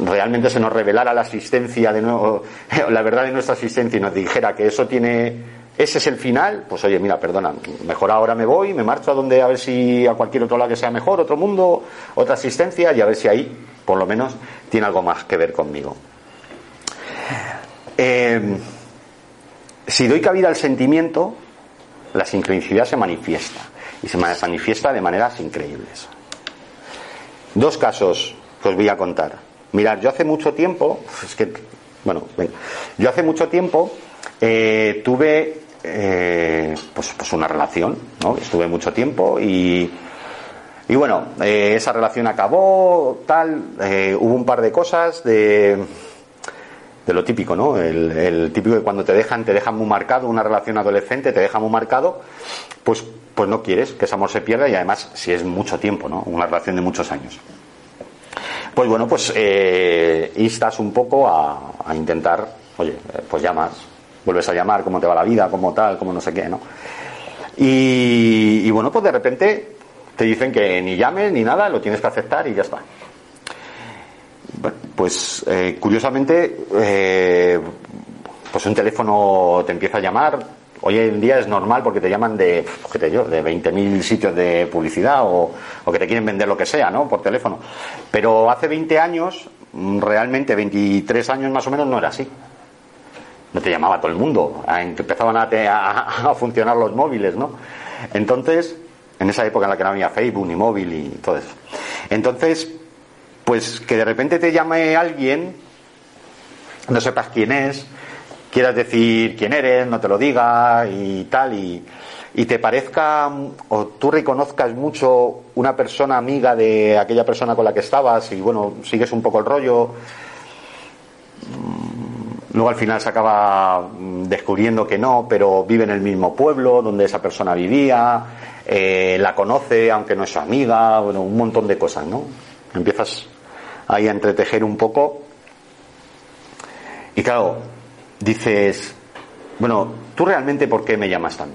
Speaker 1: realmente se nos revelara la existencia de nuevo, la verdad de nuestra existencia y nos dijera que eso tiene ese es el final, pues oye, mira, perdona, mejor ahora me voy, me marcho a donde a ver si a cualquier otro lado que sea mejor, otro mundo, otra existencia, y a ver si ahí, por lo menos, tiene algo más que ver conmigo. Eh, si doy cabida al sentimiento, la sincronicidad se manifiesta, y se manifiesta de maneras increíbles. Dos casos que os voy a contar. Mirad, yo hace mucho tiempo, es que, bueno, yo hace mucho tiempo eh, tuve eh, pues, pues, una relación, ¿no? Estuve mucho tiempo y, y bueno, eh, esa relación acabó, tal, eh, hubo un par de cosas de, de lo típico, ¿no? El, típico que cuando te dejan, te dejan muy marcado, una relación adolescente te deja muy marcado, pues, pues no quieres que ese amor se pierda y además si es mucho tiempo, ¿no? Una relación de muchos años. Pues bueno, pues instas un poco a, a intentar, oye, pues ya más, vuelves a llamar, cómo te va la vida, cómo tal, cómo no sé qué, ¿no? Y, bueno, pues de repente te dicen que ni llames ni nada, lo tienes que aceptar y ya está. Bueno, pues eh, curiosamente, eh, pues un teléfono te empieza a llamar. Hoy en día es normal porque te llaman de, ¿qué yo, de 20.000 sitios de publicidad o, o, que te quieren vender lo que sea, ¿no? Por teléfono. Pero hace 20 años, realmente 23 años más o menos, no era así no te llamaba todo el mundo, empezaban a, funcionar los móviles, ¿no? Entonces, en esa época en la que no había Facebook ni móvil y todo eso. Entonces, pues que de repente te llame alguien, no sepas quién es, quieras decir quién eres, no te lo diga y tal, y, y te parezca o tú reconozcas mucho una persona amiga de aquella persona con la que estabas y bueno, sigues un poco el rollo Luego al final se acaba mm, descubriendo que no, pero vive en el mismo pueblo donde esa persona vivía, eh, la conoce aunque no es su amiga, bueno, un montón de cosas, ¿no? Empiezas ahí a entretejer un poco. Y claro, dices, bueno, ¿tú realmente por qué me llamas tan?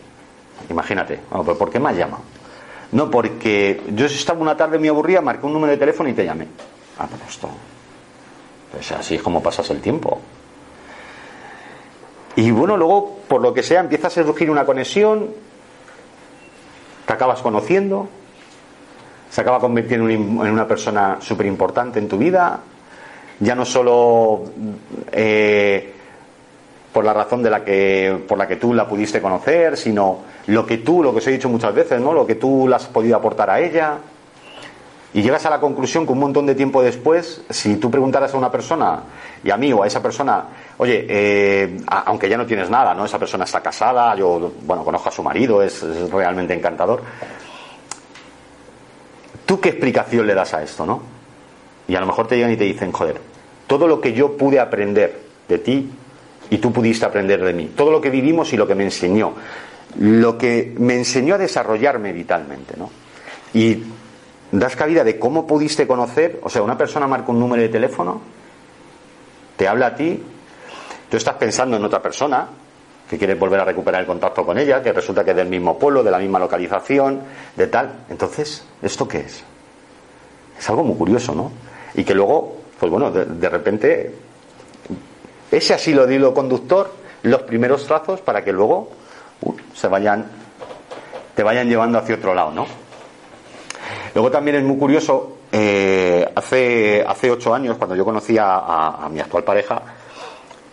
Speaker 1: Imagínate, ¿por qué me has llamado? No, porque yo estaba una tarde muy aburrida, marqué un número de teléfono y te llamé. Ah, pero esto. Pues así es como pasas el tiempo. Y bueno, luego, por lo que sea, empieza a surgir una conexión, te acabas conociendo, se acaba convirtiendo en una persona súper importante en tu vida, ya no solo eh, por la razón de la que, por la que tú la pudiste conocer, sino lo que tú, lo que os he dicho muchas veces, ¿no? lo que tú le has podido aportar a ella. Y llegas a la conclusión que un montón de tiempo después, si tú preguntaras a una persona, y a mí o a esa persona, oye, eh, aunque ya no tienes nada, ¿no? Esa persona está casada, yo, bueno, conozco a su marido, es, realmente encantador. ¿Tú qué explicación le das a esto, no? Y a lo mejor te llegan y te dicen, joder, todo lo que yo pude aprender de ti y tú pudiste aprender de mí, todo lo que vivimos y lo que me enseñó, lo que me enseñó a desarrollarme vitalmente, ¿no? Y das cabida de cómo pudiste conocer, o sea, una persona marca un número de teléfono, te habla a ti, tú estás pensando en otra persona, que quieres volver a recuperar el contacto con ella, que resulta que es del mismo pueblo, de la misma localización, de tal. Entonces, ¿esto qué es? Es algo muy curioso, ¿no? Y que luego, pues bueno, de, repente, ese asilo de hilo conductor, los primeros trazos para que luego uh, se vayan, te vayan llevando hacia otro lado, ¿no? Luego también es muy curioso, eh, hace, hace ocho años, cuando yo conocí a, mi actual pareja,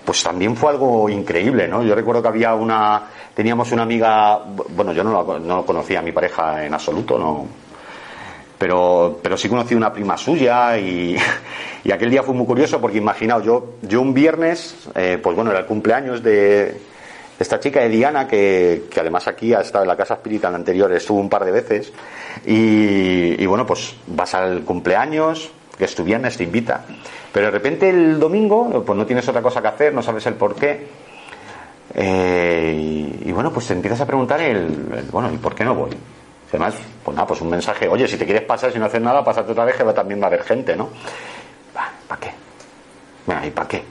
Speaker 1: pues también fue algo increíble, ¿no? Yo recuerdo que había una, teníamos una amiga, bueno, yo no, no conocía a mi pareja en absoluto, no, pero, pero sí conocí una prima suya y, y, aquel día fue muy curioso porque imaginaos, yo, yo un viernes, eh, pues bueno, era el cumpleaños de esta chica de Diana, que, que además aquí ha estado en la casa espiritual anterior, estuvo un par de veces, Y, bueno, pues vas al cumpleaños, que es tu viernes, te invita. Pero de repente el domingo, pues no tienes otra cosa que hacer, no sabes el por qué. Eh, y, bueno, pues te empiezas a preguntar el, bueno, ¿y por qué no voy? Además, pues nada, pues un mensaje, oye, si te quieres pasar, si no haces nada, pásate otra vez que también va a haber gente, ¿no? ¿Para qué? Bueno, ¿y para qué?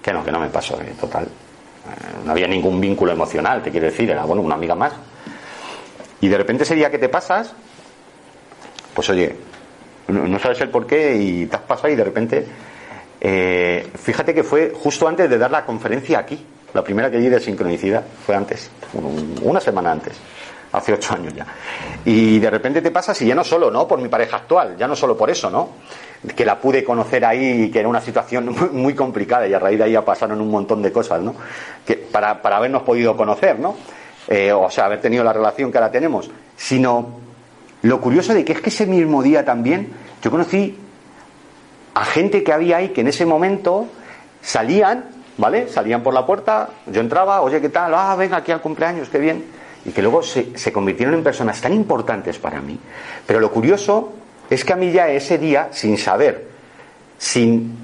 Speaker 1: Que no, que no me paso, eh, total. Eh, no había ningún vínculo emocional, te quiero decir, era, bueno, una amiga más. Y de repente ese día que te pasas, pues oye, no, sabes el por qué y te has pasado y de repente, eh, fíjate que fue justo antes de dar la conferencia aquí, la primera que di de sincronicidad, fue antes, una semana antes hace ocho años ya. Y de repente te pasas y ya no solo, ¿no? Por mi pareja actual, ya no solo por eso, ¿no? Que la pude conocer ahí y que era una situación muy, complicada y a raíz de ahí ya pasaron un montón de cosas, ¿no? Que para, para habernos podido conocer, ¿no? Eh, o sea, haber tenido la relación que ahora tenemos, sino lo curioso de que es que ese mismo día también yo conocí a gente que había ahí que en ese momento salían, ¿vale? Salían por la puerta, yo entraba, oye, ¿qué tal? Ah, venga aquí al cumpleaños, qué bien. Y que luego se, se convirtieron en personas tan importantes para mí. Pero lo curioso es que a mí ya ese día, sin saber, sin,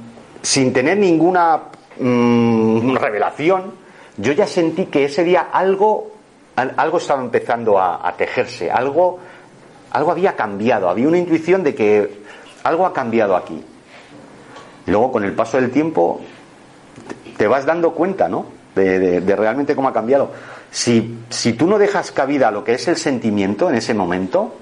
Speaker 1: sin tener ninguna mm, revelación, yo ya sentí que ese día algo algo estaba empezando a, tejerse, algo, algo había cambiado, había una intuición de que algo ha cambiado aquí. Luego con el paso del tiempo te vas dando cuenta, ¿no? De, de, realmente cómo ha cambiado. Si, si tú no dejas cabida a lo que es el sentimiento en ese momento,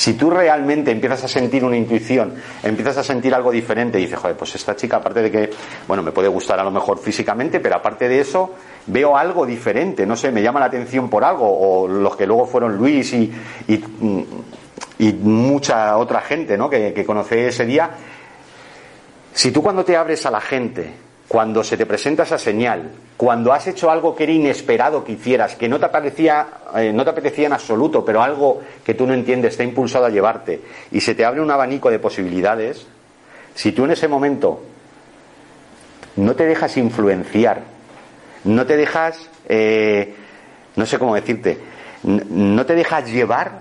Speaker 1: si tú realmente empiezas a sentir una intuición, empiezas a sentir algo diferente, y dices, joder, pues esta chica, aparte de que, bueno, me puede gustar a lo mejor físicamente, pero aparte de eso, veo algo diferente, no sé, me llama la atención por algo, o los que luego fueron Luis y, y, mucha otra gente, ¿no? Que, que conocí ese día. Si tú cuando te abres a la gente, cuando se te presenta esa señal, cuando has hecho algo que era inesperado que hicieras, que no te parecía, eh, no te apetecía en absoluto, pero algo que tú no entiendes está impulsado a llevarte, y se te abre un abanico de posibilidades, si tú en ese momento no te dejas influenciar, no te dejas, eh, no sé cómo decirte, no te dejas llevar,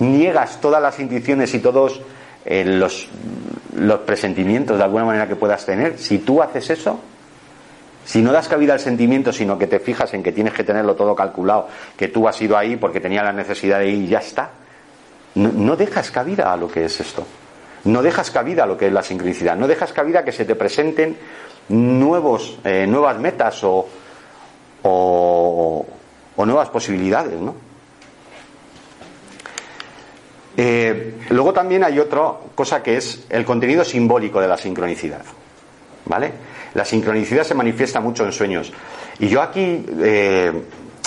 Speaker 1: niegas todas las intuiciones y todos eh, los, los presentimientos de alguna manera que puedas tener, si tú haces eso, si no das cabida al sentimiento, sino que te fijas en que tienes que tenerlo todo calculado, que tú has ido ahí porque tenía la necesidad de ir y ya está, no, dejas cabida a lo que es esto. No dejas cabida a lo que es la sincronicidad. No dejas cabida a que se te presenten nuevos, eh, nuevas metas o, o, o nuevas posibilidades, ¿no? Eh, luego también hay otra cosa que es el contenido simbólico de la sincronicidad. ¿Vale? La sincronicidad se manifiesta mucho en sueños. Y yo aquí, eh,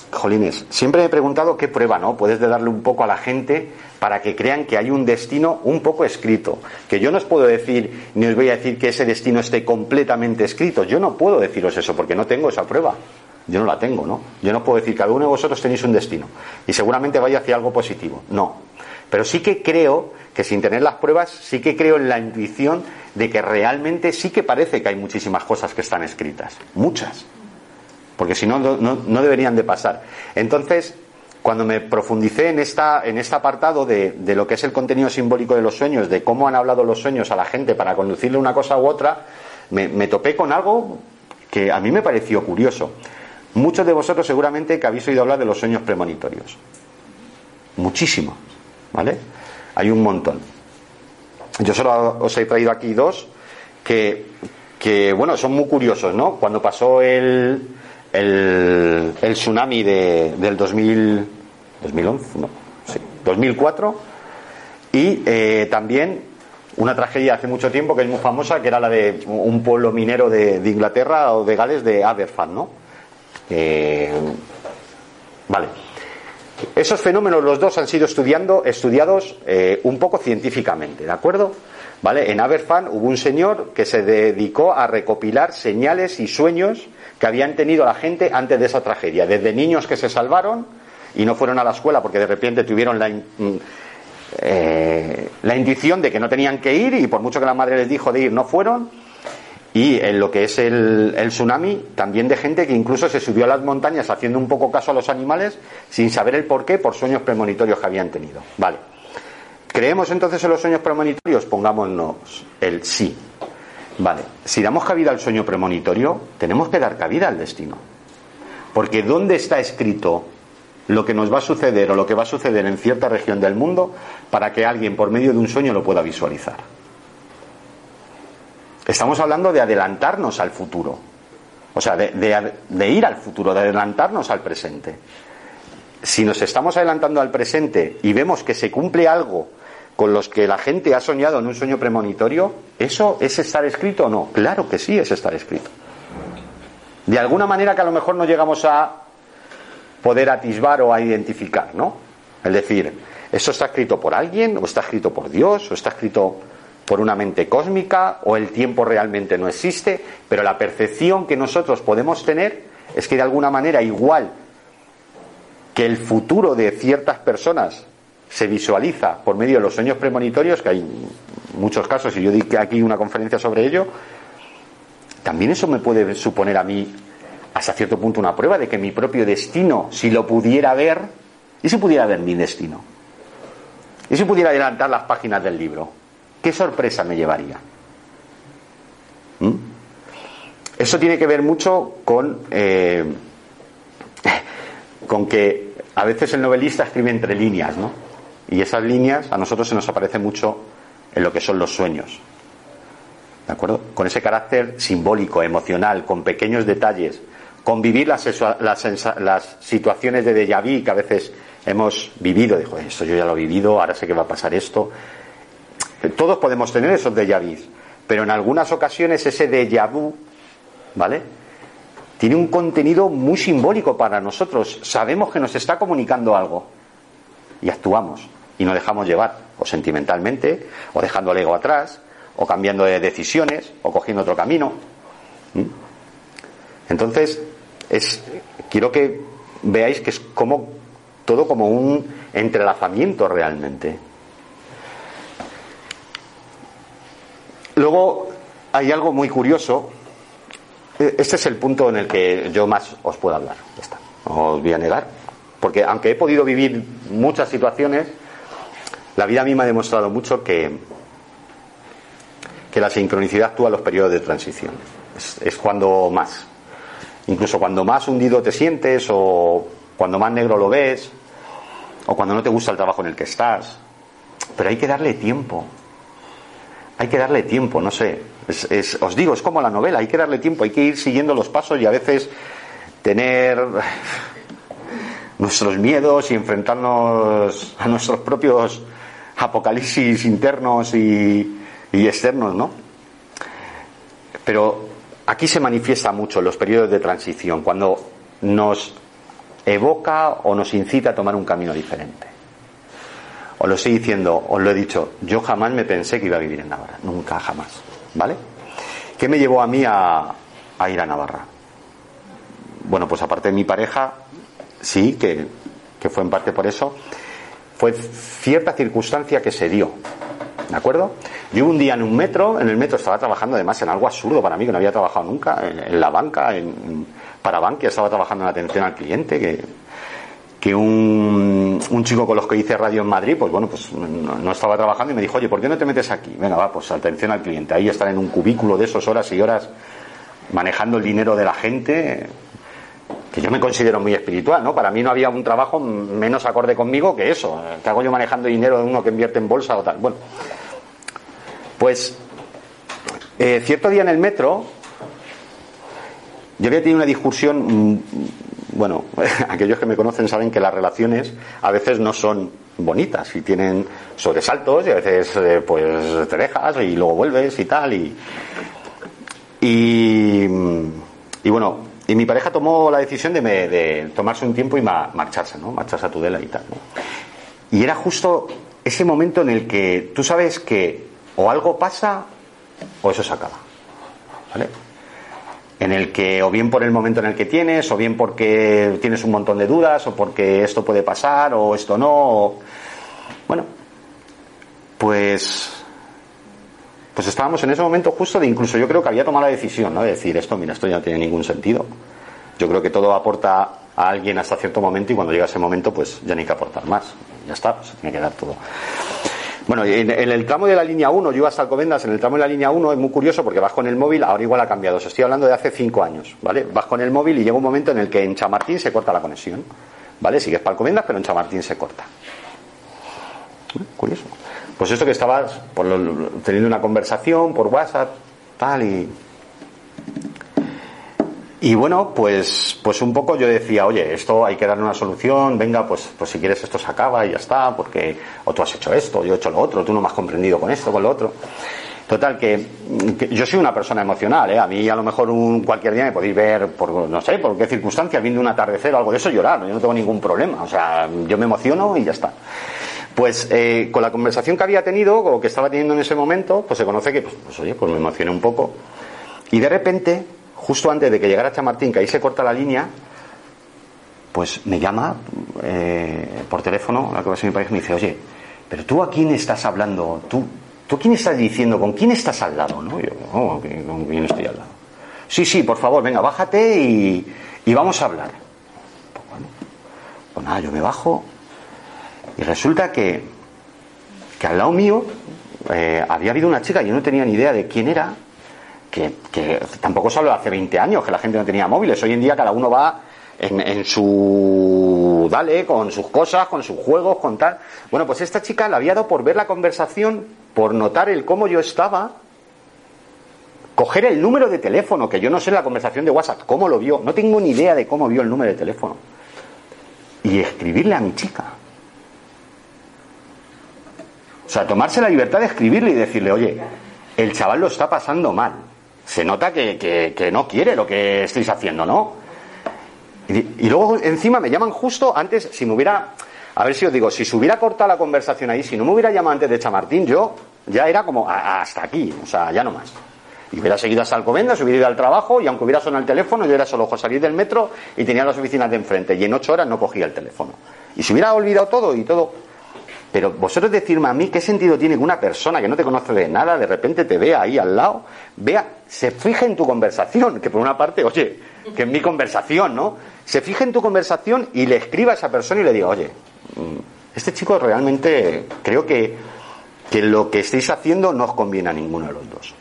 Speaker 1: jolines, siempre me he preguntado qué prueba, ¿no? Puedes darle un poco a la gente para que crean que hay un destino un poco escrito. Que yo no os puedo decir, ni os voy a decir que ese destino esté completamente escrito. Yo no puedo deciros eso porque no tengo esa prueba. Yo no la tengo, ¿no? Yo no puedo decir que cada uno de vosotros tenéis un destino y seguramente vaya hacia algo positivo. No. Pero sí que creo que sin tener las pruebas, sí que creo en la intuición de que realmente sí que parece que hay muchísimas cosas que están escritas. Muchas. Porque si no, no, deberían de pasar. Entonces, cuando me profundicé en, esta, en este apartado de, de, lo que es el contenido simbólico de los sueños, de cómo han hablado los sueños a la gente para conducirle una cosa u otra, me, me topé con algo que a mí me pareció curioso. Muchos de vosotros seguramente que habéis oído hablar de los sueños premonitorios. Muchísimo. ¿Vale? Hay un montón. Yo solo os he traído aquí dos que, que bueno, son muy curiosos, ¿no? Cuando pasó el, el, tsunami de, del 2000, 2011, no, sí, 2004 y eh, también una tragedia hace mucho tiempo que es muy famosa, que era la de un pueblo minero de, de Inglaterra o de Gales de Aberfan, ¿no? Eh, vale. Esos fenómenos los dos han sido estudiando, estudiados eh, un poco científicamente, ¿de acuerdo? ¿Vale? En Aberfan hubo un señor que se dedicó a recopilar señales y sueños que habían tenido la gente antes de esa tragedia, desde niños que se salvaron y no fueron a la escuela porque de repente tuvieron la, mm, eh, la intuición de que no tenían que ir y por mucho que la madre les dijo de ir no fueron, y en lo que es el, tsunami, también de gente que incluso se subió a las montañas haciendo un poco caso a los animales sin saber el por qué, por sueños premonitorios que habían tenido. Vale. ¿Creemos entonces en los sueños premonitorios? Pongámonos el sí. Vale. Si damos cabida al sueño premonitorio, tenemos que dar cabida al destino. Porque ¿dónde está escrito lo que nos va a suceder o lo que va a suceder en cierta región del mundo para que alguien por medio de un sueño lo pueda visualizar? Estamos hablando de adelantarnos al futuro. O sea, de, ir al futuro, de adelantarnos al presente. Si nos estamos adelantando al presente y vemos que se cumple algo con los que la gente ha soñado en un sueño premonitorio, ¿eso es estar escrito o no? Claro que sí es estar escrito. De alguna manera que a lo mejor no llegamos a poder atisbar o a identificar, ¿no? Es decir, ¿eso está escrito por alguien o está escrito por Dios o está escrito por una mente cósmica o el tiempo realmente no existe, pero la percepción que nosotros podemos tener es que de alguna manera igual que el futuro de ciertas personas se visualiza por medio de los sueños premonitorios, que hay muchos casos y yo di aquí una conferencia sobre ello, también eso me puede suponer a mí hasta cierto punto una prueba de que mi propio destino, si lo pudiera ver, y si pudiera ver mi destino, y si pudiera adelantar las páginas del libro, ¿qué sorpresa me llevaría? ¿Mm? Eso tiene que ver mucho con, eh, con que a veces el novelista escribe entre líneas, ¿no? Y esas líneas a nosotros se nos aparece mucho en lo que son los sueños. ¿De acuerdo? Con ese carácter simbólico, emocional, con pequeños detalles, con vivir las, las, situaciones de déjà vu que a veces hemos vivido. Dijo, esto yo ya lo he vivido, ahora sé que va a pasar esto. Todos podemos tener esos déjà vu, pero en algunas ocasiones ese déjà vu, ¿vale? Tiene un contenido muy simbólico para nosotros. Sabemos que nos está comunicando algo y actuamos y nos dejamos llevar, o sentimentalmente, o dejando el ego atrás, o cambiando de decisiones, o cogiendo otro camino. Entonces, es, quiero que veáis que es como todo como un entrelazamiento realmente. Luego hay algo muy curioso. E, este es el punto en el que yo más os puedo hablar. No os voy a negar. Porque aunque he podido vivir muchas situaciones, la vida a me ha demostrado mucho que, que la sincronicidad actúa en los periodos de transición. es cuando más. Incluso cuando más hundido te sientes o cuando más negro lo ves o cuando no te gusta el trabajo en el que estás. Pero hay que darle tiempo. Hay que darle tiempo, no sé. os digo, es como la novela, hay que darle tiempo, hay que ir siguiendo los pasos y a veces tener nuestros miedos y enfrentarnos a nuestros propios apocalipsis internos y, y externos, ¿no? Pero aquí se manifiesta mucho en los periodos de transición, cuando nos evoca o nos incita a tomar un camino diferente. Os lo estoy diciendo, os lo he dicho, yo jamás me pensé que iba a vivir en Navarra, nunca jamás, ¿vale? ¿Qué me llevó a mí a, ir a Navarra? Bueno, pues aparte de mi pareja, sí, que, que fue en parte por eso, fue cierta circunstancia que se dio. ¿De acuerdo? Yo un día en un metro, en el metro estaba trabajando además en algo absurdo para mí, que no había trabajado nunca, en, la banca, en, para Bankia estaba trabajando en atención al cliente, que, que un, un, chico con los que hice radio en Madrid, pues bueno, pues no, estaba trabajando y me dijo, oye, ¿por qué no te metes aquí? Venga, va, pues atención al cliente. Ahí estar en un cubículo de esos horas y horas manejando el dinero de la gente, que yo me considero muy espiritual, ¿no? Para mí no había un trabajo menos acorde conmigo que eso. ¿Qué hago yo manejando dinero de uno que invierte en bolsa o tal? Bueno, pues eh, cierto día en el metro, yo había tenido una discusión, bueno, aquellos que me conocen saben que las relaciones a veces no son bonitas y tienen sobresaltos y a veces eh, pues te dejas y luego vuelves y tal y, y, bueno, y mi pareja tomó la decisión de, de tomarse un tiempo y marcharse, ¿no? Marcharse a Tudela y tal, Y era justo ese momento en el que tú sabes que o algo pasa o eso se acaba. ¿Vale? En el que, o bien por el momento en el que tienes, o bien porque tienes un montón de dudas, o porque esto puede pasar, o esto no. Bueno, pues pues estábamos en ese momento justo de incluso yo creo que había tomado la decisión, ¿no? De decir, esto, mira, esto ya no tiene ningún sentido. Yo creo que todo aporta a alguien hasta cierto momento y cuando llega ese momento, pues ya no hay que aportar más. Ya está, se tiene que dar todo. Bueno, en, el tramo de la línea 1, yo iba hasta Alcobendas, en el tramo de la línea 1 es muy curioso porque vas con el móvil, ahora igual ha cambiado, os estoy hablando de hace 5 años, ¿vale? Vas con el móvil y llega un momento en el que en Chamartín se corta la conexión, ¿vale? Sigues para Alcobendas, pero en Chamartín se corta. Curioso. Pues esto que estabas teniendo una conversación por WhatsApp, tal, y. Y bueno, pues, pues un poco yo decía, oye, esto hay que darle una solución, venga, pues, pues si quieres esto se acaba y ya está, porque o tú has hecho esto, yo he hecho lo otro, tú no me has comprendido con esto, con lo otro. Total, que, yo soy una persona emocional, ¿eh? A mí a lo mejor un, cualquier día me podéis ver por, no sé, por qué circunstancias, viendo un atardecer o algo de eso, llorar, yo no tengo ningún problema, o sea, yo me emociono y ya está. Pues eh, con la conversación que había tenido o que estaba teniendo en ese momento, pues se conoce que, pues, pues, oye, pues me emocioné un poco. Y de repente, justo antes de que llegara Chamartín, que ahí se corta la línea, pues me llama eh, por teléfono la que va a ser mi país me dice, oye, pero tú a quién estás hablando, tú, tú quién estás diciendo, con quién estás al lado, ¿no? yo, oh, ¿con quién estoy al lado? Sí, sí, por favor, venga, bájate y, y vamos a hablar. Pues bueno, pues nada, yo me bajo, y resulta que, que al lado mío eh, había habido una chica, yo no tenía ni idea de quién era, que, tampoco solo hace 20 años, que la gente no tenía móviles. Hoy en día cada uno va en, en, su dale, con sus cosas, con sus juegos, con tal. Bueno, pues esta chica la había dado por ver la conversación, por notar el cómo yo estaba, coger el número de teléfono, que yo no sé la conversación de WhatsApp, cómo lo vio, no tengo ni idea de cómo vio el número de teléfono, y escribirle a mi chica. O sea, tomarse la libertad de escribirle y decirle, oye, el chaval lo está pasando mal. Se nota que, no quiere lo que estáis haciendo, ¿no? Y, luego encima me llaman justo antes, si me hubiera, a ver si os digo, si se hubiera cortado la conversación ahí, si no me hubiera llamado antes de Chamartín, yo ya era como hasta aquí, o sea, ya no más. Y hubiera seguido hasta Alcobendas, hubiera ido al trabajo y aunque hubiera sonado el teléfono, yo era solo ojo salir del metro y tenía las oficinas de enfrente y en ocho horas no cogía el teléfono. Y se hubiera olvidado todo y todo, pero vosotros decirme a mí qué sentido tiene que una persona que no te conoce de nada de repente te vea ahí al lado, vea, se fije en tu conversación, que por una parte, oye, que es mi conversación, ¿no? Se fije en tu conversación y le escriba a esa persona y le diga, oye, mm, este chico realmente creo que, que lo que estáis haciendo no os conviene a ninguno de los dos.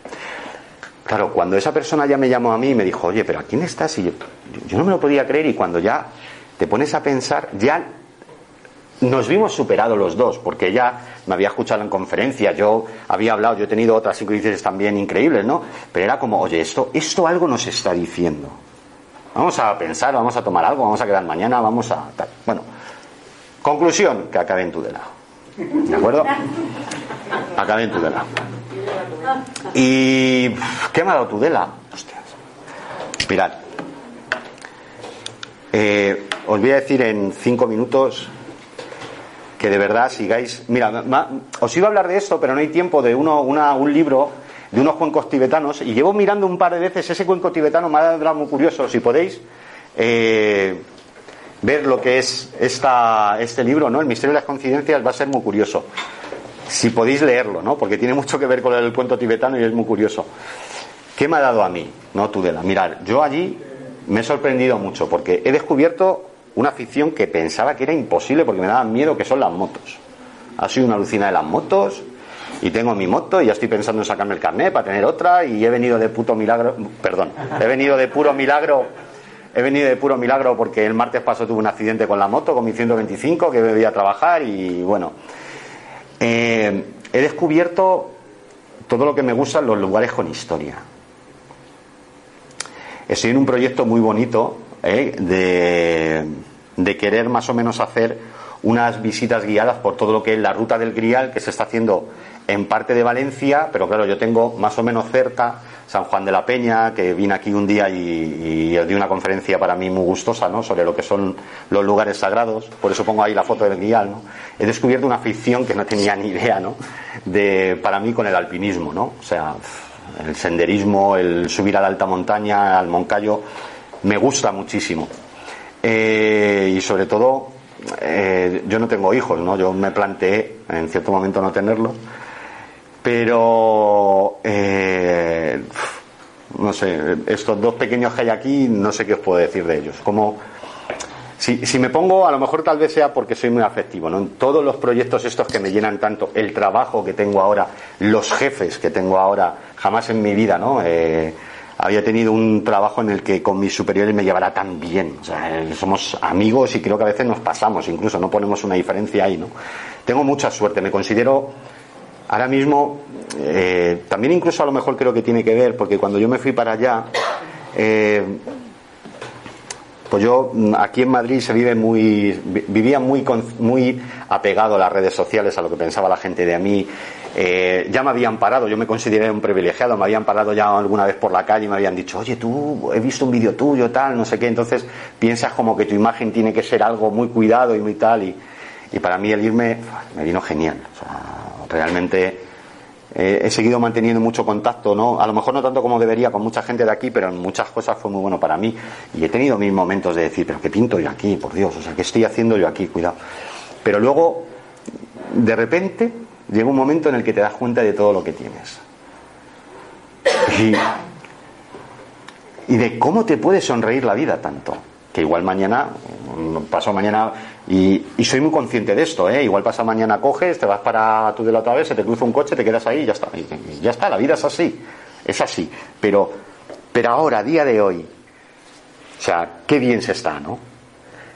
Speaker 1: Claro, cuando esa persona ya me llamó a mí y me dijo, oye, pero ¿a quién estás? Y yo, yo no me lo podía creer y cuando ya te pones a pensar, ya nos vimos superados los dos, porque ella me había escuchado en conferencias, yo había hablado, yo he tenido otras sincronicidades también increíbles, ¿no? Pero era como, oye, esto, esto algo nos está diciendo. Vamos a pensar, vamos a tomar algo, vamos a quedar mañana, vamos a. Bueno, conclusión, que acabe en Tudela. ¿De acuerdo? Acabe en Tudela. ¿Y qué me ha dado Tudela? Hostias. Mirad. Eh, os voy a decir en cinco minutos que de verdad sigáis. Mira, os iba a hablar de esto, pero no hay tiempo de uno, una, un libro de unos cuencos tibetanos y llevo mirando un par de veces ese cuenco tibetano, me ha dado muy curioso, si podéis eh, ver lo que es esta, este libro, ¿no? El misterio de las coincidencias va a ser muy curioso. Si podéis leerlo, ¿no? Porque tiene mucho que ver con el cuento tibetano y es muy curioso. ¿Qué me ha dado a mí? No, Tudela. Mirar, yo allí me he sorprendido mucho porque he descubierto una afición que pensaba que era imposible porque me daban miedo que son las motos. Ha sido una alucina de las motos y tengo mi moto y ya estoy pensando en sacarme el carnet para tener otra y he venido de puto milagro, perdón, he venido de puro milagro, he venido de puro milagro porque el martes pasado tuve un accidente con la moto, con mi 125 que me a trabajar y bueno, eh, he descubierto todo lo que me gusta en los lugares con historia. Estoy en un proyecto muy bonito ¿eh? de, querer más o menos hacer unas visitas guiadas por todo lo que es la ruta del Grial que se está haciendo en parte de Valencia, pero claro, yo tengo más o menos cerca San Juan de la Peña, que vine aquí un día y, y di una conferencia para mí muy gustosa, ¿no? Sobre lo que son los lugares sagrados, por eso pongo ahí la foto del Grial, ¿no? He descubierto una afición que no tenía ni idea, ¿no? De, para mí con el alpinismo, ¿no? O sea, el senderismo, el subir a la alta montaña, al Moncayo, me gusta muchísimo. Eh, y sobre todo, eh, yo no tengo hijos, ¿no? Yo me planteé en cierto momento no tenerlos, Pero, eh, no sé, estos dos pequeños que hay aquí, no sé qué os puedo decir de ellos. Como, si, si, me pongo, a lo mejor tal vez sea porque soy muy afectivo, ¿no? En todos los proyectos estos que me llenan tanto, el trabajo que tengo ahora, los jefes que tengo ahora, jamás en mi vida, ¿no? Había tenido un trabajo en el que con mis superiores me llevara tan bien. O sea, eh, somos amigos y creo que a veces nos pasamos, incluso no ponemos una diferencia ahí, ¿no? Tengo mucha suerte, me considero ahora mismo, eh, también incluso a lo mejor creo que tiene que ver, porque cuando yo me fui para allá, eh, pues yo mm, aquí en Madrid se vive muy, vivía muy, muy apegado a las redes sociales, a lo que pensaba la gente de mí. Eh, ya me habían parado, yo me consideré un privilegiado, me habían parado ya alguna vez por la calle y me habían dicho, oye, tú, he visto un vídeo tuyo, tal, no sé qué. Entonces piensas como que tu imagen tiene que ser algo muy cuidado y muy tal. Y, y para mí el irme me vino genial. O sea, realmente eh, he seguido manteniendo mucho contacto, ¿no? A lo mejor no tanto como debería con mucha gente de aquí, pero en muchas cosas fue muy bueno para mí. Y he tenido mis momentos de decir, pero ¿qué pinto yo aquí? Por Dios, o sea, ¿qué estoy haciendo yo aquí? Cuidado. Pero luego, de repente, llega un momento en el que te das cuenta de todo lo que tienes. Y, y de cómo te puede sonreír la vida tanto. Que igual mañana, paso mañana y, soy muy consciente de esto, ¿eh? Igual pasa mañana, coges, te vas para tú de la otra vez, se te cruza un coche, te quedas ahí y ya está. Y, ya está, la vida es así. Es así. Pero, pero ahora, día de hoy, o sea, qué bien se está, ¿no?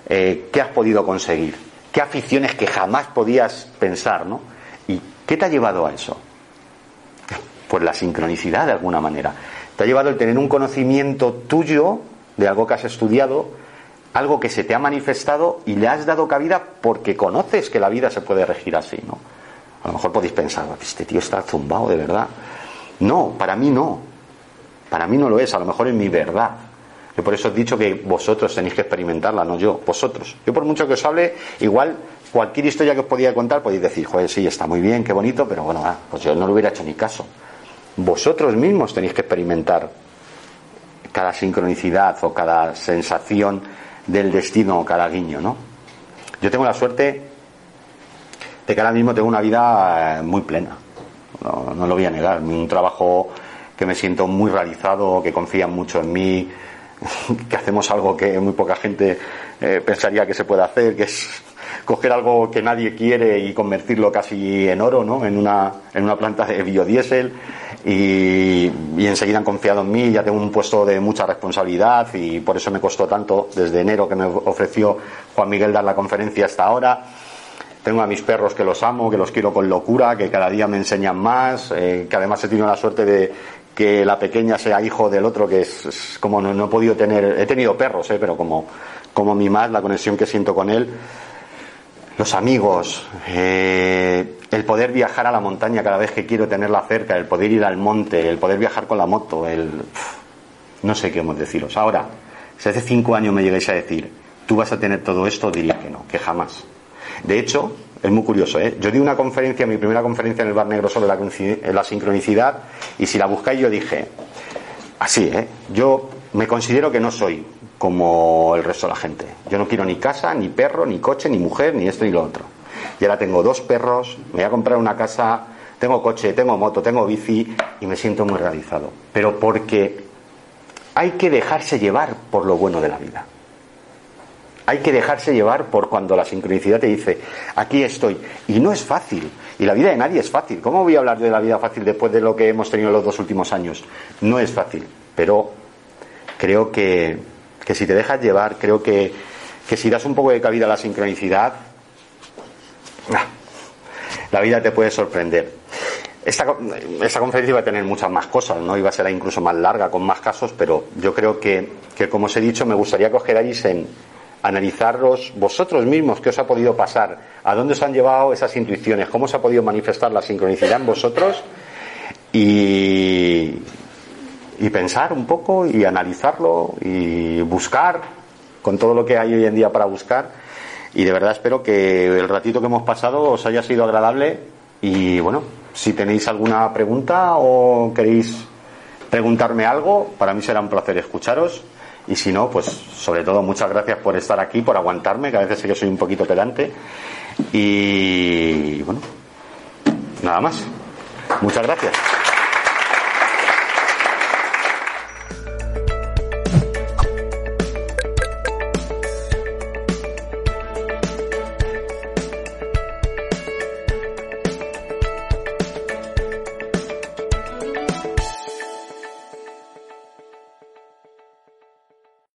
Speaker 1: Eh, ¿Qué has podido conseguir? ¿Qué aficiones que jamás podías pensar, ¿no? ¿Y qué te ha llevado a eso? Pues la sincronicidad de alguna manera. Te ha llevado el tener un conocimiento tuyo de algo que has estudiado, algo que se te ha manifestado y le has dado cabida porque conoces que la vida se puede regir así, ¿no? A lo mejor podéis pensar, este tío está zumbado de verdad. No, para mí no. Para mí no lo es, a lo mejor es mi verdad. Yo por eso he dicho que vosotros tenéis que experimentarla, no yo, vosotros. Yo por mucho que os hable, igual cualquier historia que os podía contar podéis decir, joder, sí, está muy bien, qué bonito, pero bueno, ah, pues yo no lo hubiera hecho ni caso. Vosotros mismos tenéis que experimentar cada sincronicidad o cada sensación del destino cada guiño, ¿no? Yo tengo la suerte de que ahora mismo tengo una vida eh, muy plena, no, lo voy a negar, un trabajo que me siento muy realizado, que confían mucho en mí, que hacemos algo que muy poca gente eh, pensaría que se puede hacer, que es coger algo que nadie quiere y convertirlo casi en oro, ¿no? En una, en una planta de biodiesel y, enseguida han confiado en mí, ya tengo un puesto de mucha responsabilidad y por eso me costó tanto desde enero que me ofreció Juan Miguel dar la conferencia hasta ahora. Tengo a mis perros que los amo, que los quiero con locura, que cada día me enseñan más, eh, que además he tenido la suerte de que la pequeña sea hijo del otro, que es, como no, he podido tener, he tenido perros, eh, pero como, como mi más, la conexión que siento con él los amigos, eh, el poder viajar a la montaña cada vez que quiero tenerla cerca, el poder ir al monte, el poder viajar con la moto, el... no sé qué hemos deciros. Ahora, si hace cinco años me llegáis a decir, tú vas a tener todo esto, diría que no, que jamás. De hecho, es muy curioso, ¿eh? Yo di una conferencia, mi primera conferencia en el Bar Negro sobre la, la sincronicidad, y si la buscáis yo dije, así, ¿eh? Yo me considero que no soy como el resto de la gente. Yo no quiero ni casa, ni perro, ni coche, ni mujer, ni esto ni lo otro. Y ahora tengo dos perros, me voy a comprar una casa, tengo coche, tengo moto, tengo bici y me siento muy realizado. Pero porque hay que dejarse llevar por lo bueno de la vida. Hay que dejarse llevar por cuando la sincronicidad te dice, aquí estoy. Y no es fácil. Y la vida de nadie es fácil. ¿Cómo voy a hablar de la vida fácil después de lo que hemos tenido los dos últimos años? No es fácil. Pero creo que que si te dejas llevar, creo que, si das un poco de cabida a la sincronicidad, la vida te puede sorprender. Esta, esta, conferencia iba a tener muchas más cosas, ¿no? Iba a ser incluso más larga, con más casos, pero yo creo que, que como os he dicho, me gustaría que os quedáis en analizaros vosotros mismos qué os ha podido pasar, a dónde os han llevado esas intuiciones, cómo se ha podido manifestar la sincronicidad en vosotros y, y pensar un poco y analizarlo y buscar con todo lo que hay hoy en día para buscar. Y de verdad espero que el ratito que hemos pasado os haya sido agradable y bueno, si tenéis alguna pregunta o queréis preguntarme algo, para mí será un placer escucharos. Y si no, pues sobre todo muchas gracias por estar aquí, por aguantarme, que a veces yo soy un poquito pedante. Y bueno, nada más. Muchas gracias.